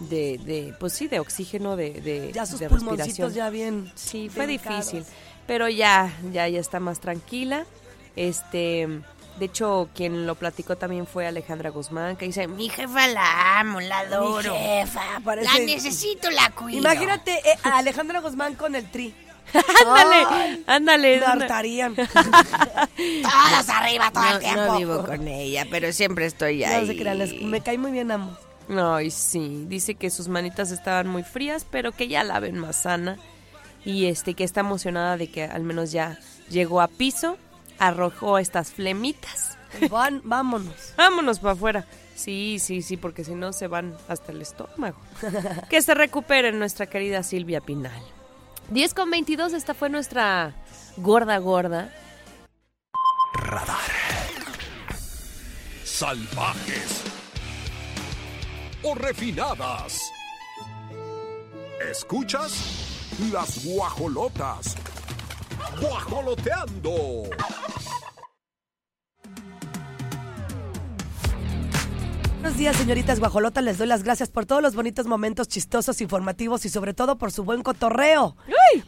Speaker 2: de, de pues sí, de oxígeno de, de
Speaker 3: Ya sus
Speaker 2: de
Speaker 3: pulmoncitos
Speaker 2: respiración.
Speaker 3: ya bien.
Speaker 2: Sí, fue difícil, pero ya, ya, ya está más tranquila. Este, de hecho, quien lo platicó también fue Alejandra Guzmán, que dice, mi jefa la amo, la
Speaker 3: Mi
Speaker 2: adoro.
Speaker 3: jefa, parece...
Speaker 2: La necesito, la cuido.
Speaker 3: Imagínate eh, a Alejandra Guzmán con el tri.
Speaker 2: ándale, ándale.
Speaker 3: Hartarían. Todos arriba todo el
Speaker 2: No,
Speaker 3: tiempo.
Speaker 2: no vivo con ella, pero siempre estoy ahí.
Speaker 3: No se crean, les- me cae muy bien ambos.
Speaker 2: Ay, sí, dice que sus manitas estaban muy frías, pero que ya la ven más sana y este que está emocionada de que al menos ya llegó a piso, arrojó estas flemitas.
Speaker 3: Van, vámonos.
Speaker 2: Vámonos para afuera. Sí, sí, sí, porque si no se van hasta el estómago. que se recupere nuestra querida Silvia Pinal. 10 con 22, esta fue nuestra gorda gorda.
Speaker 1: salvajes o refinadas. ¿Escuchas? Las guajolotas. Guajoloteando.
Speaker 3: Buenos días, señoritas guajolotas. Les doy las gracias por todos los bonitos momentos chistosos, informativos y sobre todo por su buen cotorreo.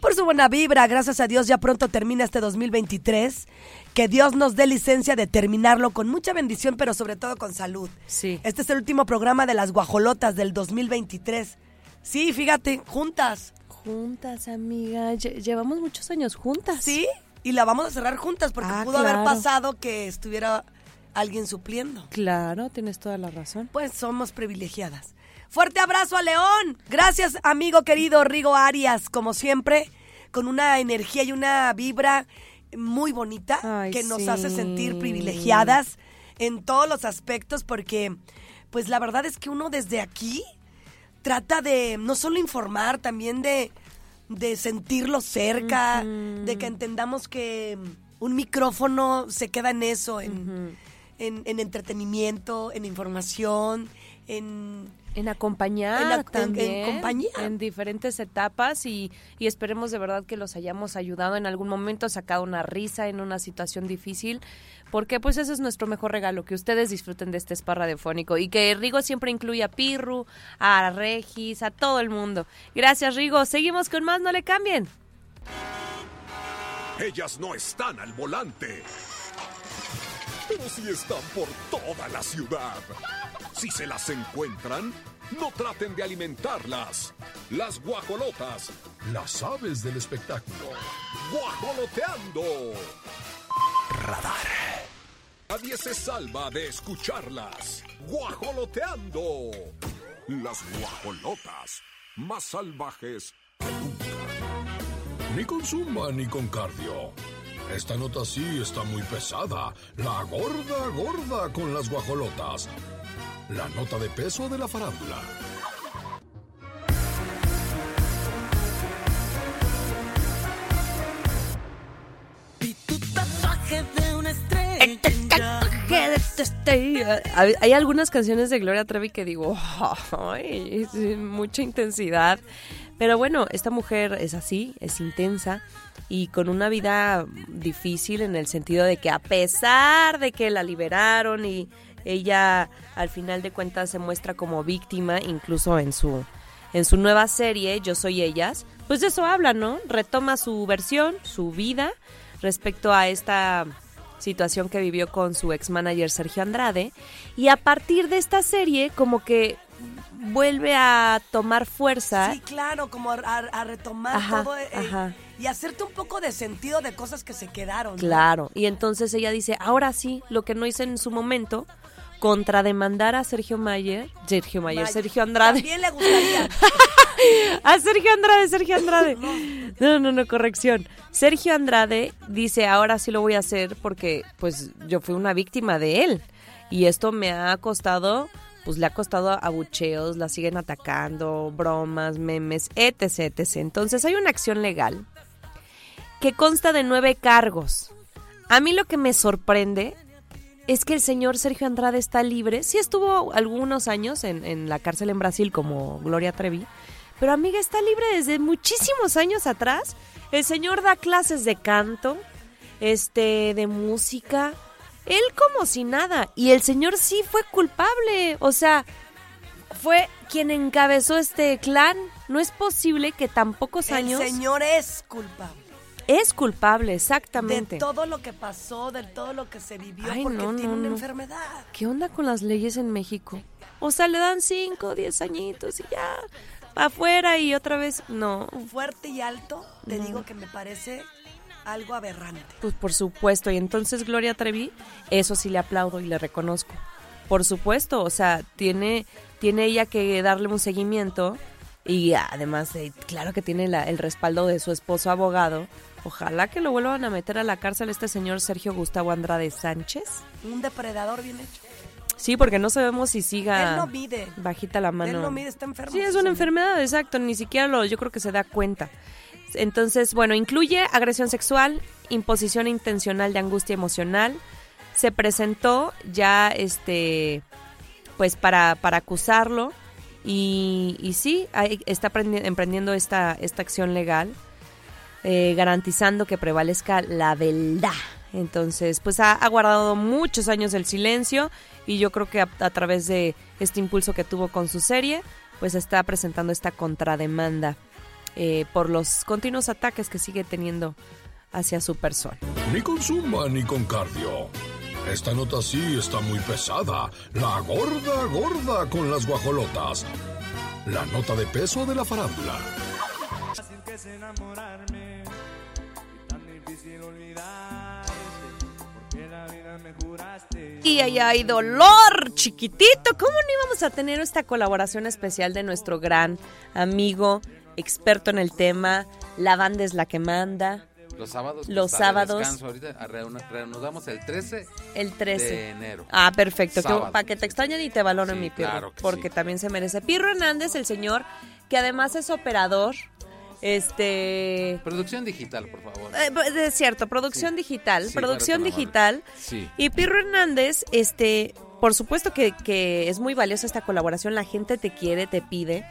Speaker 3: Por su buena vibra. Gracias a Dios ya pronto termina este 2023. Que Dios nos dé licencia de terminarlo con mucha bendición, pero sobre todo con salud.
Speaker 2: Sí.
Speaker 3: Este es el último programa de las guajolotas del 2023. Sí, fíjate, juntas.
Speaker 2: Juntas, amiga. Lle- llevamos muchos años juntas.
Speaker 3: Sí, y la vamos a cerrar juntas porque
Speaker 2: Ah,
Speaker 3: pudo haber pasado que estuviera alguien supliendo.
Speaker 2: Claro, tienes toda la razón.
Speaker 3: Pues somos privilegiadas. Fuerte abrazo a León. Gracias, amigo querido Rigo Arias, como siempre, con una energía y una vibra muy bonita
Speaker 2: Ay,
Speaker 3: que nos
Speaker 2: sí.
Speaker 3: hace sentir privilegiadas en todos los aspectos porque pues la verdad es que uno desde aquí trata de no solo informar, también de, de sentirlo cerca, de que entendamos que un micrófono se queda en eso, en, en- en entretenimiento, en información, en...
Speaker 2: En acompañar
Speaker 3: En la- en- en
Speaker 2: también.
Speaker 3: compañía.
Speaker 2: En diferentes etapas y, y esperemos de verdad que los hayamos ayudado en algún momento, sacado una risa en una situación difícil, porque pues ese es nuestro mejor regalo, que ustedes disfruten de este spa radiofónico y que Rigo siempre incluya a Pirru, a Regis, a todo el mundo. Gracias Rigo, seguimos con más, no le cambien.
Speaker 1: Ellas no están al volante. Pero sí están por toda la ciudad. Si se las encuentran, no traten de alimentarlas. Las guajolotas.
Speaker 5: Las aves del espectáculo.
Speaker 1: Guajoloteando. Radar. Nadie se salva de escucharlas. Guajoloteando. Las guajolotas. Más salvajes
Speaker 5: Ni con zumba ni con cardio. Esta nota sí está muy pesada. La gorda gorda con las guajolotas. La nota de peso de la farándula.
Speaker 2: Hay, algunas canciones de Gloria Trevi que digo, "Ay, es mucha intensidad. Pero bueno, esta mujer es así, es intensa y con una vida difícil en el sentido de que a pesar de que la liberaron y ella al final de cuentas se muestra como víctima, incluso en su en su nueva serie Yo soy ellas, pues de eso habla, ¿no? Retoma su versión, su vida respecto a esta situación que vivió con su ex manager Sergio Andrade y a partir de esta serie como que vuelve a tomar fuerza
Speaker 3: Sí, claro, como a, a- a retomar
Speaker 2: Ajá,
Speaker 3: todo eh,
Speaker 2: ajá.
Speaker 3: y hacerte un poco de sentido de cosas que se quedaron. ¿no?
Speaker 2: Claro, y entonces ella dice, ahora sí, lo que no hice en su momento, contrademandar a Sergio Mayer, Sergio Mayer, Sergio Andrade,
Speaker 3: También le gustaría.
Speaker 2: a Sergio Andrade, Sergio Andrade. No, no, no, corrección. Sergio Andrade dice, ahora sí lo voy a hacer porque pues yo fui una víctima de él y esto me ha costado, pues le ha costado abucheos, la siguen atacando, bromas, memes, etc. Entonces hay una acción legal que consta de nueve cargos. A mí lo que me sorprende es que el señor Sergio Andrade está libre. Sí estuvo algunos años en, en la cárcel en Brasil como Gloria Trevi, pero amiga está libre desde muchísimos años atrás. El señor da clases de canto, este, de música, él como si nada. Y el señor sí fue culpable, o sea, fue quien encabezó este clan. No es posible que tan pocos
Speaker 3: El
Speaker 2: años
Speaker 3: señor es culpable.
Speaker 2: es culpable,
Speaker 3: De
Speaker 2: exactamente.
Speaker 3: todo lo que pasó, de todo lo que se vivió,
Speaker 2: Ay,
Speaker 3: porque
Speaker 2: no,
Speaker 3: tiene
Speaker 2: no,
Speaker 3: una
Speaker 2: no.
Speaker 3: enfermedad.
Speaker 2: ¿Qué onda con las leyes en México? O sea, le dan 5, 10 añitos y ya. afuera y otra vez, no.
Speaker 3: Fuerte y alto, te digo que me parece algo aberrante.
Speaker 2: Pues por supuesto, y entonces Gloria Trevi, eso sí le aplaudo y le reconozco. Por supuesto, o sea, tiene, tiene ella que darle un seguimiento y además, eh, claro que tiene la- el respaldo de su esposo abogado. Ojalá que lo vuelvan a meter a la cárcel este señor Sergio Gustavo Andrade Sánchez.
Speaker 3: Un depredador bien hecho.
Speaker 2: Sí, porque no sabemos si siga
Speaker 3: Él no mide.
Speaker 2: bajita la mano.
Speaker 3: Él no mide, está enfermo.
Speaker 2: Sí, es una enfermedad, exacto, ni siquiera lo, yo creo que se da cuenta. Entonces, bueno, incluye agresión sexual, imposición intencional de angustia emocional. Se presentó ya, este, pues para, para acusarlo y, y sí, está prendi- emprendiendo esta, esta acción legal, eh, garantizando que prevalezca la verdad. Entonces, pues ha, ha guardado muchos años el silencio y yo creo que a, a través de este impulso que tuvo con su serie, pues está presentando esta contrademanda eh, por los continuos ataques que sigue teniendo hacia su persona.
Speaker 5: Ni con zumba ni con cardio. Esta nota sí está muy pesada. La gorda gorda con las guajolotas. La nota de peso de la farándula.
Speaker 7: Fácil que es enamorarme y tan difícil olvidarte, porque la vida me juraste.
Speaker 2: Y ahí hay dolor, chiquitito. ¿Cómo no íbamos a tener esta colaboración especial de nuestro gran amigo, experto en el tema? La banda es la que manda.
Speaker 8: Los sábados.
Speaker 2: Los
Speaker 8: está de
Speaker 2: sábados.
Speaker 8: descanso. Ahorita reanudamos el 13
Speaker 2: El 13.
Speaker 8: de enero.
Speaker 2: Ah, perfecto. que- para que te extrañen y te valoren
Speaker 8: Sí,
Speaker 2: mi Pirro.
Speaker 8: claro que
Speaker 2: porque
Speaker 8: sí.
Speaker 2: también se merece. Pirro Hernández, el señor, que además es operador. Este.
Speaker 8: Producción digital, por favor.
Speaker 2: eh, es cierto, producción
Speaker 8: Sí.
Speaker 2: digital. Producción digital.
Speaker 8: Sí.
Speaker 2: Y Pirro Hernández, este, por supuesto que, que es muy valiosa esta colaboración, la gente te quiere, te pide.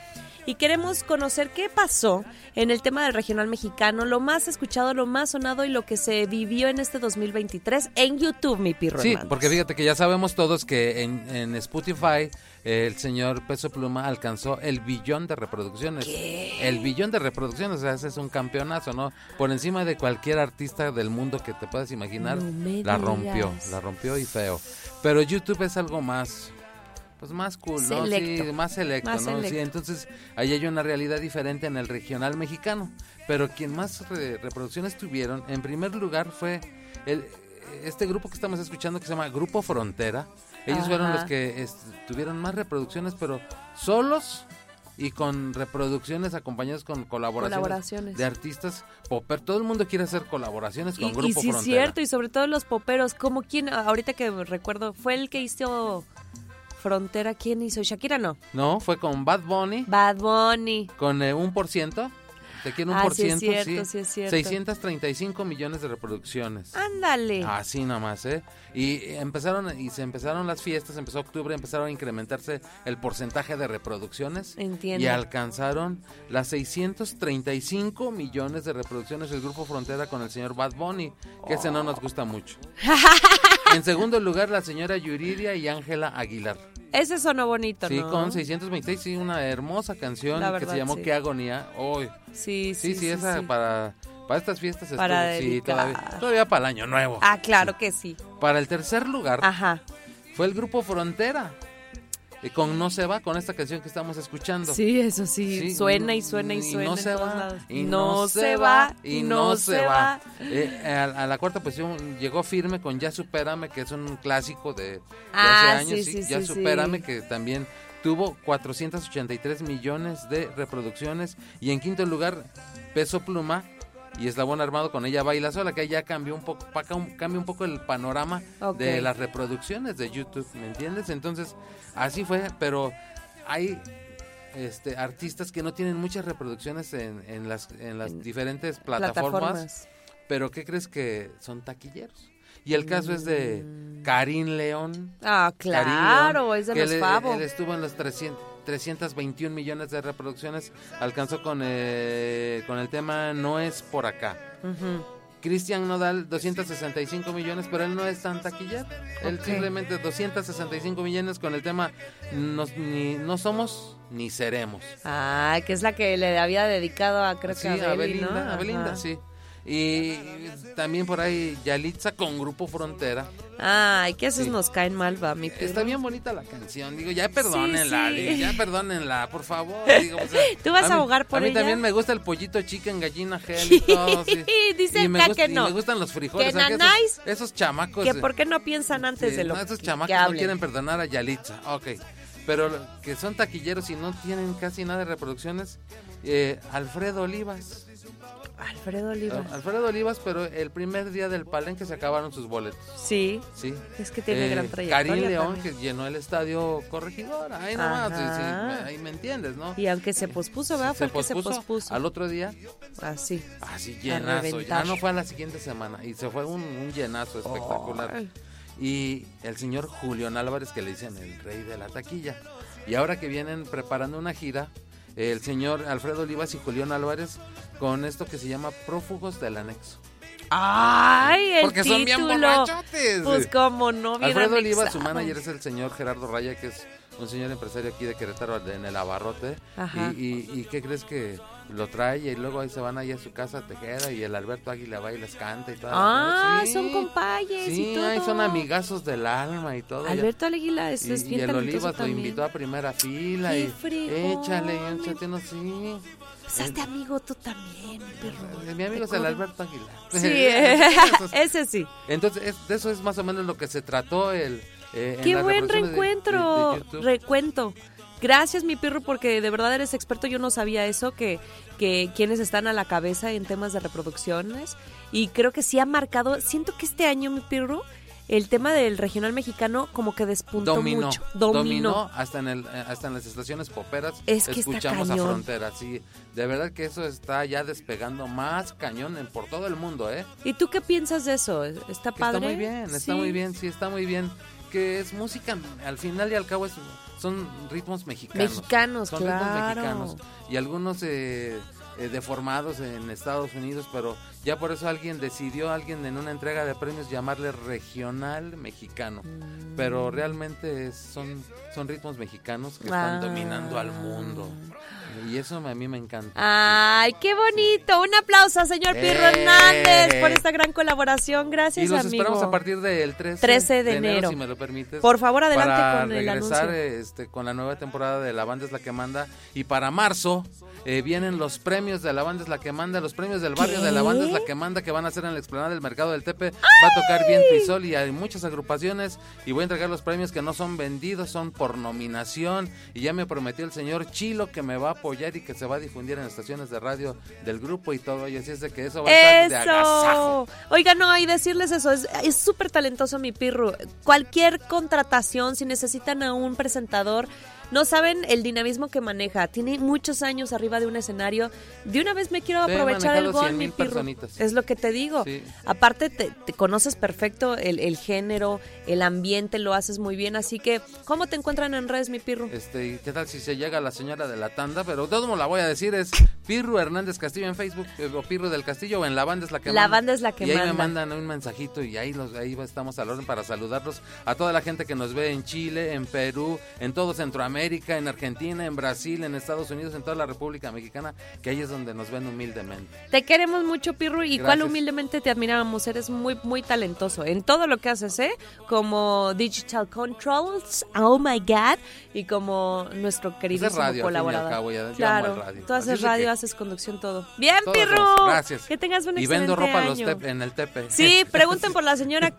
Speaker 2: Y queremos conocer qué pasó en el tema del regional mexicano, lo más escuchado, lo más sonado y lo que se vivió en este 2023 en YouTube, mi Pirro
Speaker 8: Sí,
Speaker 2: Hernández.
Speaker 8: porque fíjate que ya sabemos todos que en, en Spotify eh, el señor Peso Pluma alcanzó el billón de reproducciones. El billón de reproducciones, o sea, ese es un campeonazo, ¿no? Por encima de cualquier artista del mundo que te puedas imaginar,
Speaker 2: No
Speaker 8: la rompió, la rompió y feo. Pero YouTube es algo más, pues más cool. Sí, más selecto,
Speaker 2: Más
Speaker 8: ¿no?
Speaker 2: selecto.
Speaker 8: Sí, entonces ahí hay una realidad diferente en el regional mexicano. Pero quien más re- reproducciones tuvieron, en primer lugar fue el, este grupo que estamos escuchando que se llama Grupo Frontera. Ellos fueron los que tuvieron más reproducciones, pero solos y con reproducciones acompañadas con colaboraciones,
Speaker 2: Colaboraciones.
Speaker 8: de artistas popper. Todo el mundo quiere hacer colaboraciones con
Speaker 2: Y,
Speaker 8: Grupo
Speaker 2: y sí
Speaker 8: Frontera.
Speaker 2: cierto, y sobre todo los poperos, como quien, ahorita que recuerdo, fue el que hizo Frontera, ¿quién hizo? Shakira no.
Speaker 8: No, fue con Bad Bunny,
Speaker 2: Bad Bunny.
Speaker 8: con eh, un por ciento. Te quiero un
Speaker 2: Ah,
Speaker 8: por
Speaker 2: sí es cierto, sí es cierto.
Speaker 8: 635 millones de reproducciones.
Speaker 2: Ándale.
Speaker 8: Así nomás, ¿eh? Y empezaron y se empezaron las fiestas, empezó octubre, empezaron a incrementarse el porcentaje de reproducciones
Speaker 2: Entiendo.
Speaker 8: y alcanzaron las 635 millones de reproducciones el grupo Frontera con el señor Bad Bunny, que ese no nos gusta mucho. en segundo lugar, la señora Yuridia y Ángela Aguilar.
Speaker 2: Ese sonó bonito,
Speaker 8: Sí,
Speaker 2: ¿no?
Speaker 8: con 626, sí, una hermosa canción que se llamó
Speaker 2: sí.
Speaker 8: Qué agonía. Hoy.
Speaker 2: Sí,
Speaker 8: Sí, sí, esa
Speaker 2: sí.
Speaker 8: para para estas fiestas
Speaker 2: Para
Speaker 8: estuvo- sí, todavía, todavía para el año nuevo.
Speaker 2: Ah, claro que sí.
Speaker 8: Para el tercer lugar
Speaker 2: Ajá.
Speaker 8: fue el grupo Frontera. Y con No se va, con esta canción que estamos escuchando.
Speaker 2: Sí, eso sí.
Speaker 8: Sí,
Speaker 2: suena y suena y
Speaker 8: y
Speaker 2: suena
Speaker 8: no
Speaker 2: en
Speaker 8: se va, y no se va, y no se va. Eh, a, a la cuarta posición llegó firme con Ya Supérame, que es un clásico de, de
Speaker 2: Ah,
Speaker 8: hace años.
Speaker 2: sí,
Speaker 8: sí, ya Supérame, que también tuvo 483 millones de reproducciones. Y en quinto lugar, Peso Pluma y Eslabón Armado con ella Baila Sola, que ya cambió un poco, cambia un poco el panorama de las reproducciones de YouTube, ¿me entiendes? Entonces, así fue, pero hay este artistas que no tienen muchas reproducciones en, en las, en las
Speaker 2: En
Speaker 8: diferentes plataformas,
Speaker 2: Plataformas.
Speaker 8: pero ¿qué crees que son taquilleros? Y el caso es de Karim León.
Speaker 2: Ah, Mm. claro,
Speaker 8: León,
Speaker 2: es de los
Speaker 8: él estuvo en los 300 321 millones de reproducciones, alcanzó con, eh, con el tema No es por acá.
Speaker 2: Ujú.
Speaker 8: Cristian Nodal 265 millones, pero él no es tan taquillero. Él simplemente 265 millones con el tema nos- ni, No somos ni seremos.
Speaker 2: Ah, que es la que le había dedicado a creo
Speaker 8: Sí,
Speaker 2: que a
Speaker 8: a
Speaker 2: Beli,
Speaker 8: Belinda,
Speaker 2: ¿no?
Speaker 8: a Belinda, sí. Y también por ahí Yalitza con Grupo Frontera.
Speaker 2: Ay, que esos
Speaker 8: Sí.
Speaker 2: nos caen mal, va, mi.
Speaker 8: Está bien bonita la canción. Digo, ya perdónenla,
Speaker 2: sí.
Speaker 8: digo, ya perdónenla, por favor. Digo, o sea,
Speaker 2: ¿Tú vas a abogar por
Speaker 8: A mí
Speaker 2: ella?
Speaker 8: también me gusta el pollito chicken, gallina gel y todo. sí.
Speaker 2: Dice
Speaker 8: y me, gusta-
Speaker 2: que
Speaker 8: y
Speaker 2: no.
Speaker 8: me gustan los frijoles.
Speaker 2: Que
Speaker 8: o sea, esos- esos, chamacos.
Speaker 2: Que por qué no piensan antes
Speaker 8: sí,
Speaker 2: de lo
Speaker 8: no, esos chamacos
Speaker 2: que
Speaker 8: no quieren perdonar a Yalitza. Ok. Pero que son taquilleros y no tienen casi nada de reproducciones. eh, Alfredo Olivas.
Speaker 2: Alfredo Oliva.
Speaker 8: Alfredo Olivas, pero el primer día del palenque se acabaron sus boletos.
Speaker 2: Sí.
Speaker 8: Sí.
Speaker 2: Es que tiene
Speaker 8: Eh,
Speaker 2: gran trayectoria.
Speaker 8: Karim León,
Speaker 2: también.
Speaker 8: que llenó el estadio Corregidor. Ahí nomás, sí, sí, ahí me entiendes, ¿no?
Speaker 2: Y aunque se pospuso, ¿verdad? Fue
Speaker 8: se
Speaker 2: el que se
Speaker 8: pospuso al otro día,
Speaker 2: Así.
Speaker 8: así
Speaker 2: A
Speaker 8: llenazo. Ya no fue a la siguiente semana y se fue un, un llenazo espectacular. Y el señor Julián Álvarez, que le dicen el rey de la taquilla. Y ahora que vienen preparando una gira, el señor Alfredo Olivas y Julián Álvarez con esto que se llama Prófugos del Anexo.
Speaker 2: ¡Ay, el
Speaker 8: Porque son bien
Speaker 2: título!
Speaker 8: borrachotes.
Speaker 2: Pues cómo no, bien
Speaker 8: Alfredo Olivas, su
Speaker 2: anexado.
Speaker 8: manager es el señor Gerardo Raya, que es un señor empresario aquí de Querétaro, en el Abarrote.
Speaker 2: Ajá.
Speaker 8: Y, y, y ¿qué crees que lo trae? Y luego ahí se van ahí a su casa a Tejera y el Alberto Águila va y les canta y todo.
Speaker 2: Ah, son compayes
Speaker 8: Sí,
Speaker 2: y todo.
Speaker 8: ahí son amigazos del alma y todo.
Speaker 2: Alberto Aguila es,
Speaker 8: y,
Speaker 2: es
Speaker 8: y
Speaker 2: bien
Speaker 8: el
Speaker 2: talentoso
Speaker 8: Olivas lo invitó a primera fila
Speaker 2: ¡Qué
Speaker 8: y
Speaker 2: fregón!
Speaker 8: échale, y échate uno sí.
Speaker 2: Pues hazte amigo tú también, perro.
Speaker 8: Mi amigo es el. Alberto Águila.
Speaker 2: Sí, eh,
Speaker 8: Entonces,
Speaker 2: ese sí.
Speaker 8: entonces, es- de eso es más o menos lo que se trató el... eh,
Speaker 2: Qué buen reencuentro,
Speaker 8: de-
Speaker 2: recuento. Gracias, mi pirro, porque de verdad eres experto. Yo no sabía eso, que, que quienes están a la cabeza en temas de reproducciones. Y creo que sí ha marcado. Siento que este año, mi pirro, el tema del regional mexicano como que despuntó
Speaker 8: dominó,
Speaker 2: mucho.
Speaker 8: dominó,
Speaker 2: Dominó.
Speaker 8: hasta en el eh, hasta en las estaciones poperas
Speaker 2: Es que
Speaker 8: escuchamos a. Frontera, sí, de verdad que eso está ya despegando más cañón en, por todo el mundo, ¿eh?
Speaker 2: ¿Y tú qué piensas de eso? ¿Está
Speaker 8: Que
Speaker 2: padre?
Speaker 8: Está muy bien, está
Speaker 2: Sí.
Speaker 8: muy bien, sí, está muy bien. Que es música, al final y al cabo es, son ritmos mexicanos.
Speaker 2: Mexicanos,
Speaker 8: son
Speaker 2: claro.
Speaker 8: ritmos mexicanos. Y algunos eh, eh, deformados en Estados Unidos, pero ya por eso alguien decidió, alguien en una entrega de premios, llamarle regional mexicano.
Speaker 2: Mm.
Speaker 8: Pero realmente son, son ritmos mexicanos que están
Speaker 2: Ah.
Speaker 8: dominando al mundo. Y eso a mí me encanta.
Speaker 2: Ay, qué bonito. Un aplauso, señor Pirro
Speaker 8: ¡Eh!
Speaker 2: Hernández, por esta gran colaboración. Gracias,
Speaker 8: y los
Speaker 2: amigo.
Speaker 8: esperamos a partir del 13,
Speaker 2: 13 de enero.
Speaker 8: si me lo permites.
Speaker 2: Por favor, adelante
Speaker 8: para
Speaker 2: con el
Speaker 8: regresar
Speaker 2: anuncio.
Speaker 8: este, con la nueva temporada de La Banda es la que manda. Y para marzo eh, vienen los premios de La Banda es la que manda, los premios del barrio
Speaker 2: ¿Qué?
Speaker 8: de La Banda es la que manda, que van a ser en la explanada del Mercado del Tepe. Va a tocar Viento y Sol y hay muchas agrupaciones. Y voy a entregar los premios que no son vendidos, son por nominación. Y ya me prometió el señor Chilo que me va a apoyar y que se va a difundir en estaciones de radio del grupo y todo. Y así es de que eso va a estar de agasajo.
Speaker 2: Oiga, no, y decirles eso, es es súper talentoso mi pirro. Cualquier contratación, si necesitan a un presentador, no saben el dinamismo que maneja. Tiene muchos años arriba de un escenario. De una vez me quiero aprovechar el gol,
Speaker 8: 100,000
Speaker 2: mi pirro. Es lo que te digo.
Speaker 8: Sí.
Speaker 2: Aparte, te, te conoces perfecto el, el género, el ambiente, lo haces muy bien. Así que, ¿cómo te encuentran en redes, mi pirro?
Speaker 8: Este, ¿y ¿qué tal si se llega la señora de la tanda? Pero todo modo la voy a decir, es Pirru Hernández Castillo en Facebook, eh, o Pirru del Castillo, o en La Banda es la que
Speaker 2: La
Speaker 8: manda.
Speaker 2: Banda es la que
Speaker 8: y ahí me
Speaker 2: manda.
Speaker 8: mandan un mensajito y ahí, los, ahí estamos al orden para saludarlos. A toda la gente que nos ve en Chile, en Perú, en todo Centroamérica, en Argentina, en Brasil, en Estados Unidos, en toda la República Mexicana, que ahí es donde nos ven humildemente.
Speaker 2: Te queremos mucho, Pirru, y cuál
Speaker 8: Gracias.
Speaker 2: humildemente te admiramos. Eres muy, muy talentoso en todo lo que haces, ¿eh? Como Digital Controls, oh my God, y como nuestro
Speaker 8: radio, al fin y al
Speaker 2: colaborador.
Speaker 8: cabo, ya-
Speaker 2: claro,
Speaker 8: radio.
Speaker 2: tú
Speaker 8: Así
Speaker 2: haces
Speaker 8: es de
Speaker 2: radio,
Speaker 8: que-
Speaker 2: haces conducción, todo. Bien,
Speaker 8: Todos
Speaker 2: Pirru.
Speaker 8: los- Gracias.
Speaker 2: Que tengas un
Speaker 8: Y
Speaker 2: excelente
Speaker 8: vendo ropa los
Speaker 2: año.
Speaker 8: tep- en el Tepe.
Speaker 2: Sí, pregunten por la señora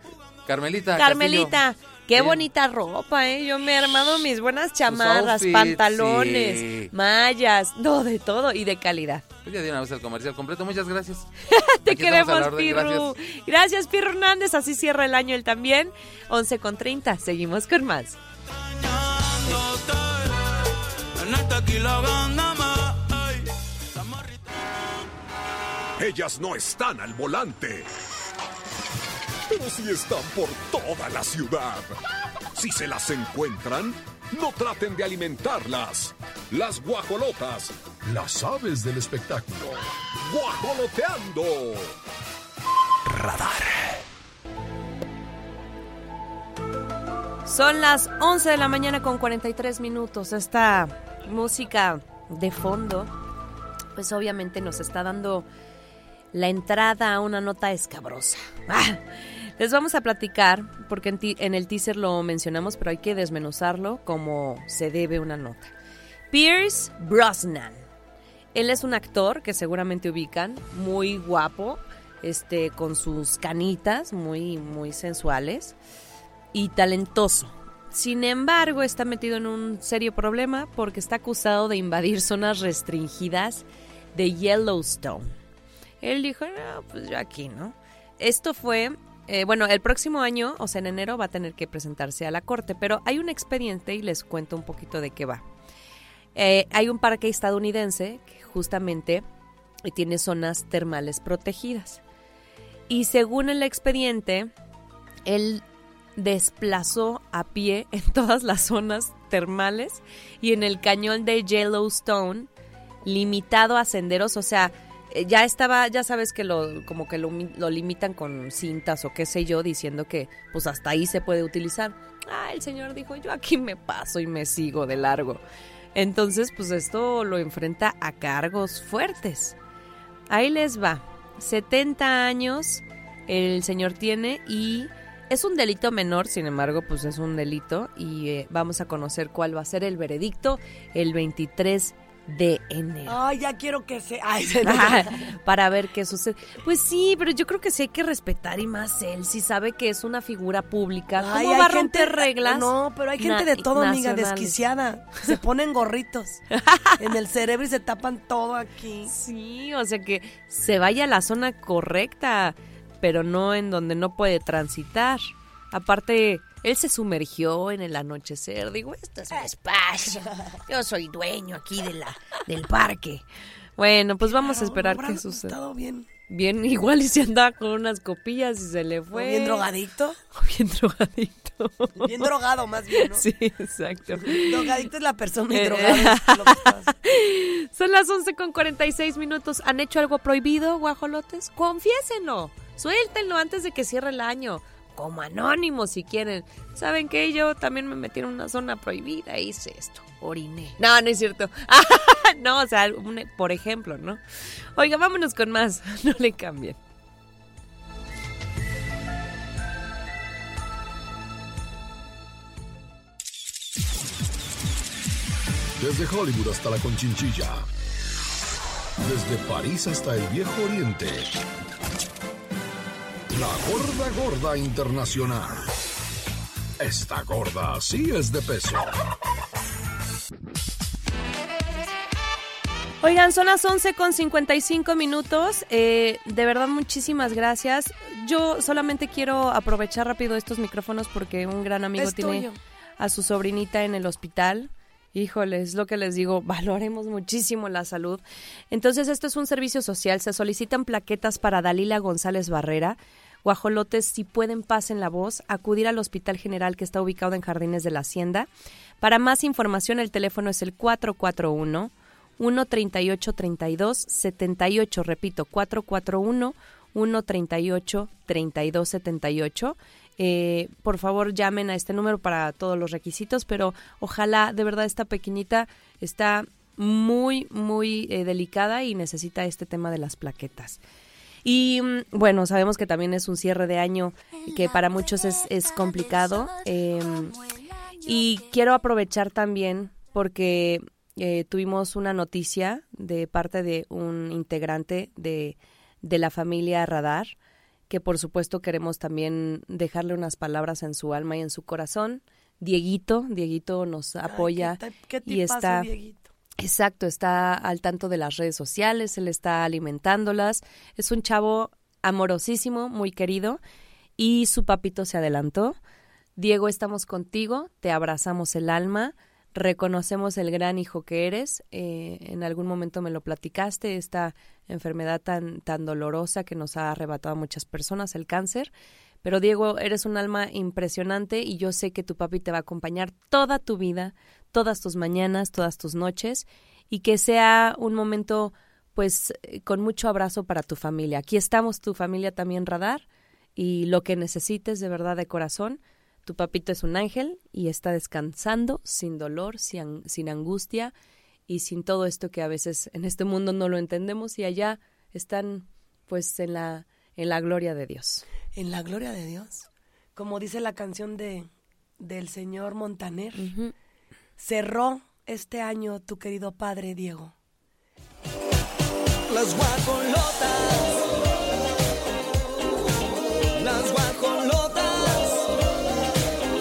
Speaker 8: Carmelita.
Speaker 2: Carmelita.
Speaker 8: Castillo.
Speaker 2: Qué bonita ropa, ¿eh? Yo me he armado mis buenas chamarras,
Speaker 8: outfits,
Speaker 2: pantalones,
Speaker 8: sí.
Speaker 2: mallas, no, de todo y de calidad.
Speaker 8: Pues ya de una vez el comercial completo. Muchas gracias.
Speaker 2: Te
Speaker 8: Aquí
Speaker 2: queremos, Pirru.
Speaker 8: gracias.
Speaker 2: Gracias. Pirru Hernández. Así cierra el año él también. 11 con 30. Seguimos con más.
Speaker 1: Ellas no están al volante. Pero sí están por toda la ciudad. Si se las encuentran, no traten de alimentarlas. Las guajolotas,
Speaker 5: Las aves del espectáculo.
Speaker 1: guajoloteando.
Speaker 2: Son las 11 de la mañana con 43 minutos. Esta música de fondo, pues obviamente nos está dando la entrada a una nota escabrosa. Ah, les vamos a platicar, porque en, el teaser lo mencionamos, pero hay que desmenuzarlo como se debe una nota. Pierce Brosnan. Él es un actor que seguramente ubican, muy guapo, este, con sus canitas muy, muy sensuales y talentoso. Sin embargo, está metido en un serio problema porque está acusado de invadir zonas restringidas de Yellowstone. Él dijo, no, pues yo aquí, ¿no? Esto fue, eh, bueno, el próximo año, o sea, en enero, va a tener que presentarse a la corte, pero hay un expediente y les cuento un poquito de qué va. Eh, hay un parque estadounidense que justamente tiene zonas termales protegidas. Y según el expediente, él desplazó a pie en todas las zonas termales y en el cañón de Yellowstone, limitado a senderos, o sea, eh, ya estaba, ya sabes que lo, como que lo, lo limitan con cintas o qué sé yo, diciendo que pues hasta ahí se puede utilizar. Ah, el señor dijo, yo aquí me paso y me sigo de largo. Entonces, pues esto lo enfrenta a cargos fuertes. Ahí les va. 70 años el señor tiene y es un delito menor, sin embargo, pues es un delito y eh, vamos a conocer cuál va a ser el veredicto el 23 de enero.
Speaker 3: Ay, ya quiero que se. Ay,
Speaker 2: para ver qué sucede. Pues sí, pero yo creo que sí hay que respetar y más él, si sabe que es una figura pública. ¿Cómo
Speaker 3: Ay,
Speaker 2: va a romper
Speaker 3: gente-
Speaker 2: reglas?
Speaker 3: No, pero hay gente de todo, amiga, desquiciada. Se ponen gorritos en el cerebro y se tapan todo aquí.
Speaker 2: Sí, o sea que se vaya a la zona correcta, pero no en donde no puede transitar. Aparte, él se sumergió en el anochecer. Digo, esto es mi espacio. Yo soy dueño aquí de la, del parque. Bueno, pues vamos a esperar sucede.
Speaker 3: estado bien.
Speaker 2: Bien, igual y se andaba con unas copillas y se le fue.
Speaker 3: Bien drogadicto.
Speaker 2: Bien drogadito.
Speaker 3: Bien drogado, más bien, ¿no?
Speaker 2: Sí, exacto.
Speaker 3: Drogadicto es la persona y
Speaker 2: Eh,
Speaker 3: drogado es lo que pasa.
Speaker 2: Son las 11 con 46 minutos. ¿Han hecho algo prohibido, guajolotes? Confiésenlo. Suéltenlo antes de que cierre el año. Como anónimos si quieren. ¿Saben qué? Yo también me metí en una zona prohibida e hice esto. Oriné. No, no es cierto. no, o sea, por ejemplo, ¿no? Oiga, vámonos con más. No le cambien.
Speaker 5: Desde Hollywood hasta la Conchinchilla. Desde París hasta el Viejo Oriente. La gorda gorda internacional. Esta gorda sí es de peso.
Speaker 2: Oigan, son las 11 con 55 minutos. Eh, de verdad, muchísimas gracias. Yo solamente quiero aprovechar rápido estos micrófonos porque un gran amigo
Speaker 3: Es
Speaker 2: tiene
Speaker 3: tuyo.
Speaker 2: a su sobrinita en el hospital. Híjole, es lo que les digo, valoremos muchísimo la salud. Entonces, esto es un servicio social. Se solicitan plaquetas para Dalila González Barrera. Guajolotes, si pueden, pasen la voz. Acudir al Hospital General que está ubicado en Jardines de la Hacienda. Para más información, el teléfono es el 441 138 32 78, repito, 441 138 32 78. Eh, por favor, llamen a este número para todos los requisitos, pero ojalá, de verdad, esta pequeñita está muy, muy eh, delicada y necesita este tema de las plaquetas. Y mm, bueno, sabemos que también es un cierre de año que para muchos es, es complicado. em, y quiero aprovechar también porque eh, tuvimos una noticia de parte de un integrante de, de la familia Radar, que por supuesto queremos también dejarle unas palabras en su alma y en su corazón. Dieguito, Dieguito nos apoya
Speaker 3: Ay, qué, qué
Speaker 2: y está
Speaker 3: Dieguito.
Speaker 2: Exacto, está al tanto de las redes sociales, él está alimentándolas. Es un chavo amorosísimo, muy querido, y su papito se adelantó. Diego, estamos contigo, te abrazamos el alma, reconocemos el gran hijo que eres. eh, en algún momento me lo platicaste, esta enfermedad tan, tan dolorosa que nos ha arrebatado a muchas personas, el cáncer. Pero Diego, eres un alma impresionante y yo sé que tu papi te va a acompañar toda tu vida, todas tus mañanas, todas tus noches y que sea un momento pues eh, con mucho abrazo para tu familia. Aquí estamos, tu familia también radar y lo que necesites de verdad de corazón. Tu papito es un ángel y está descansando sin dolor, sin, sin angustia y sin todo esto que a veces en este mundo no lo entendemos y allá están pues en la, en la gloria de Dios.
Speaker 3: En la gloria de Dios. Como dice la canción de del señor Montaner. Cerró este año tu querido padre Diego.
Speaker 7: Las guajolotas. Las guajolotas.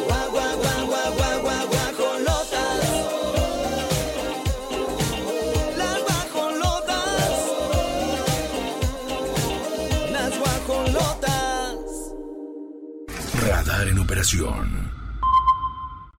Speaker 7: Gua, gua, gua, gua, gua, gua, guajolotas. Las guajolotas. Las guajolotas.
Speaker 5: Radar en operación.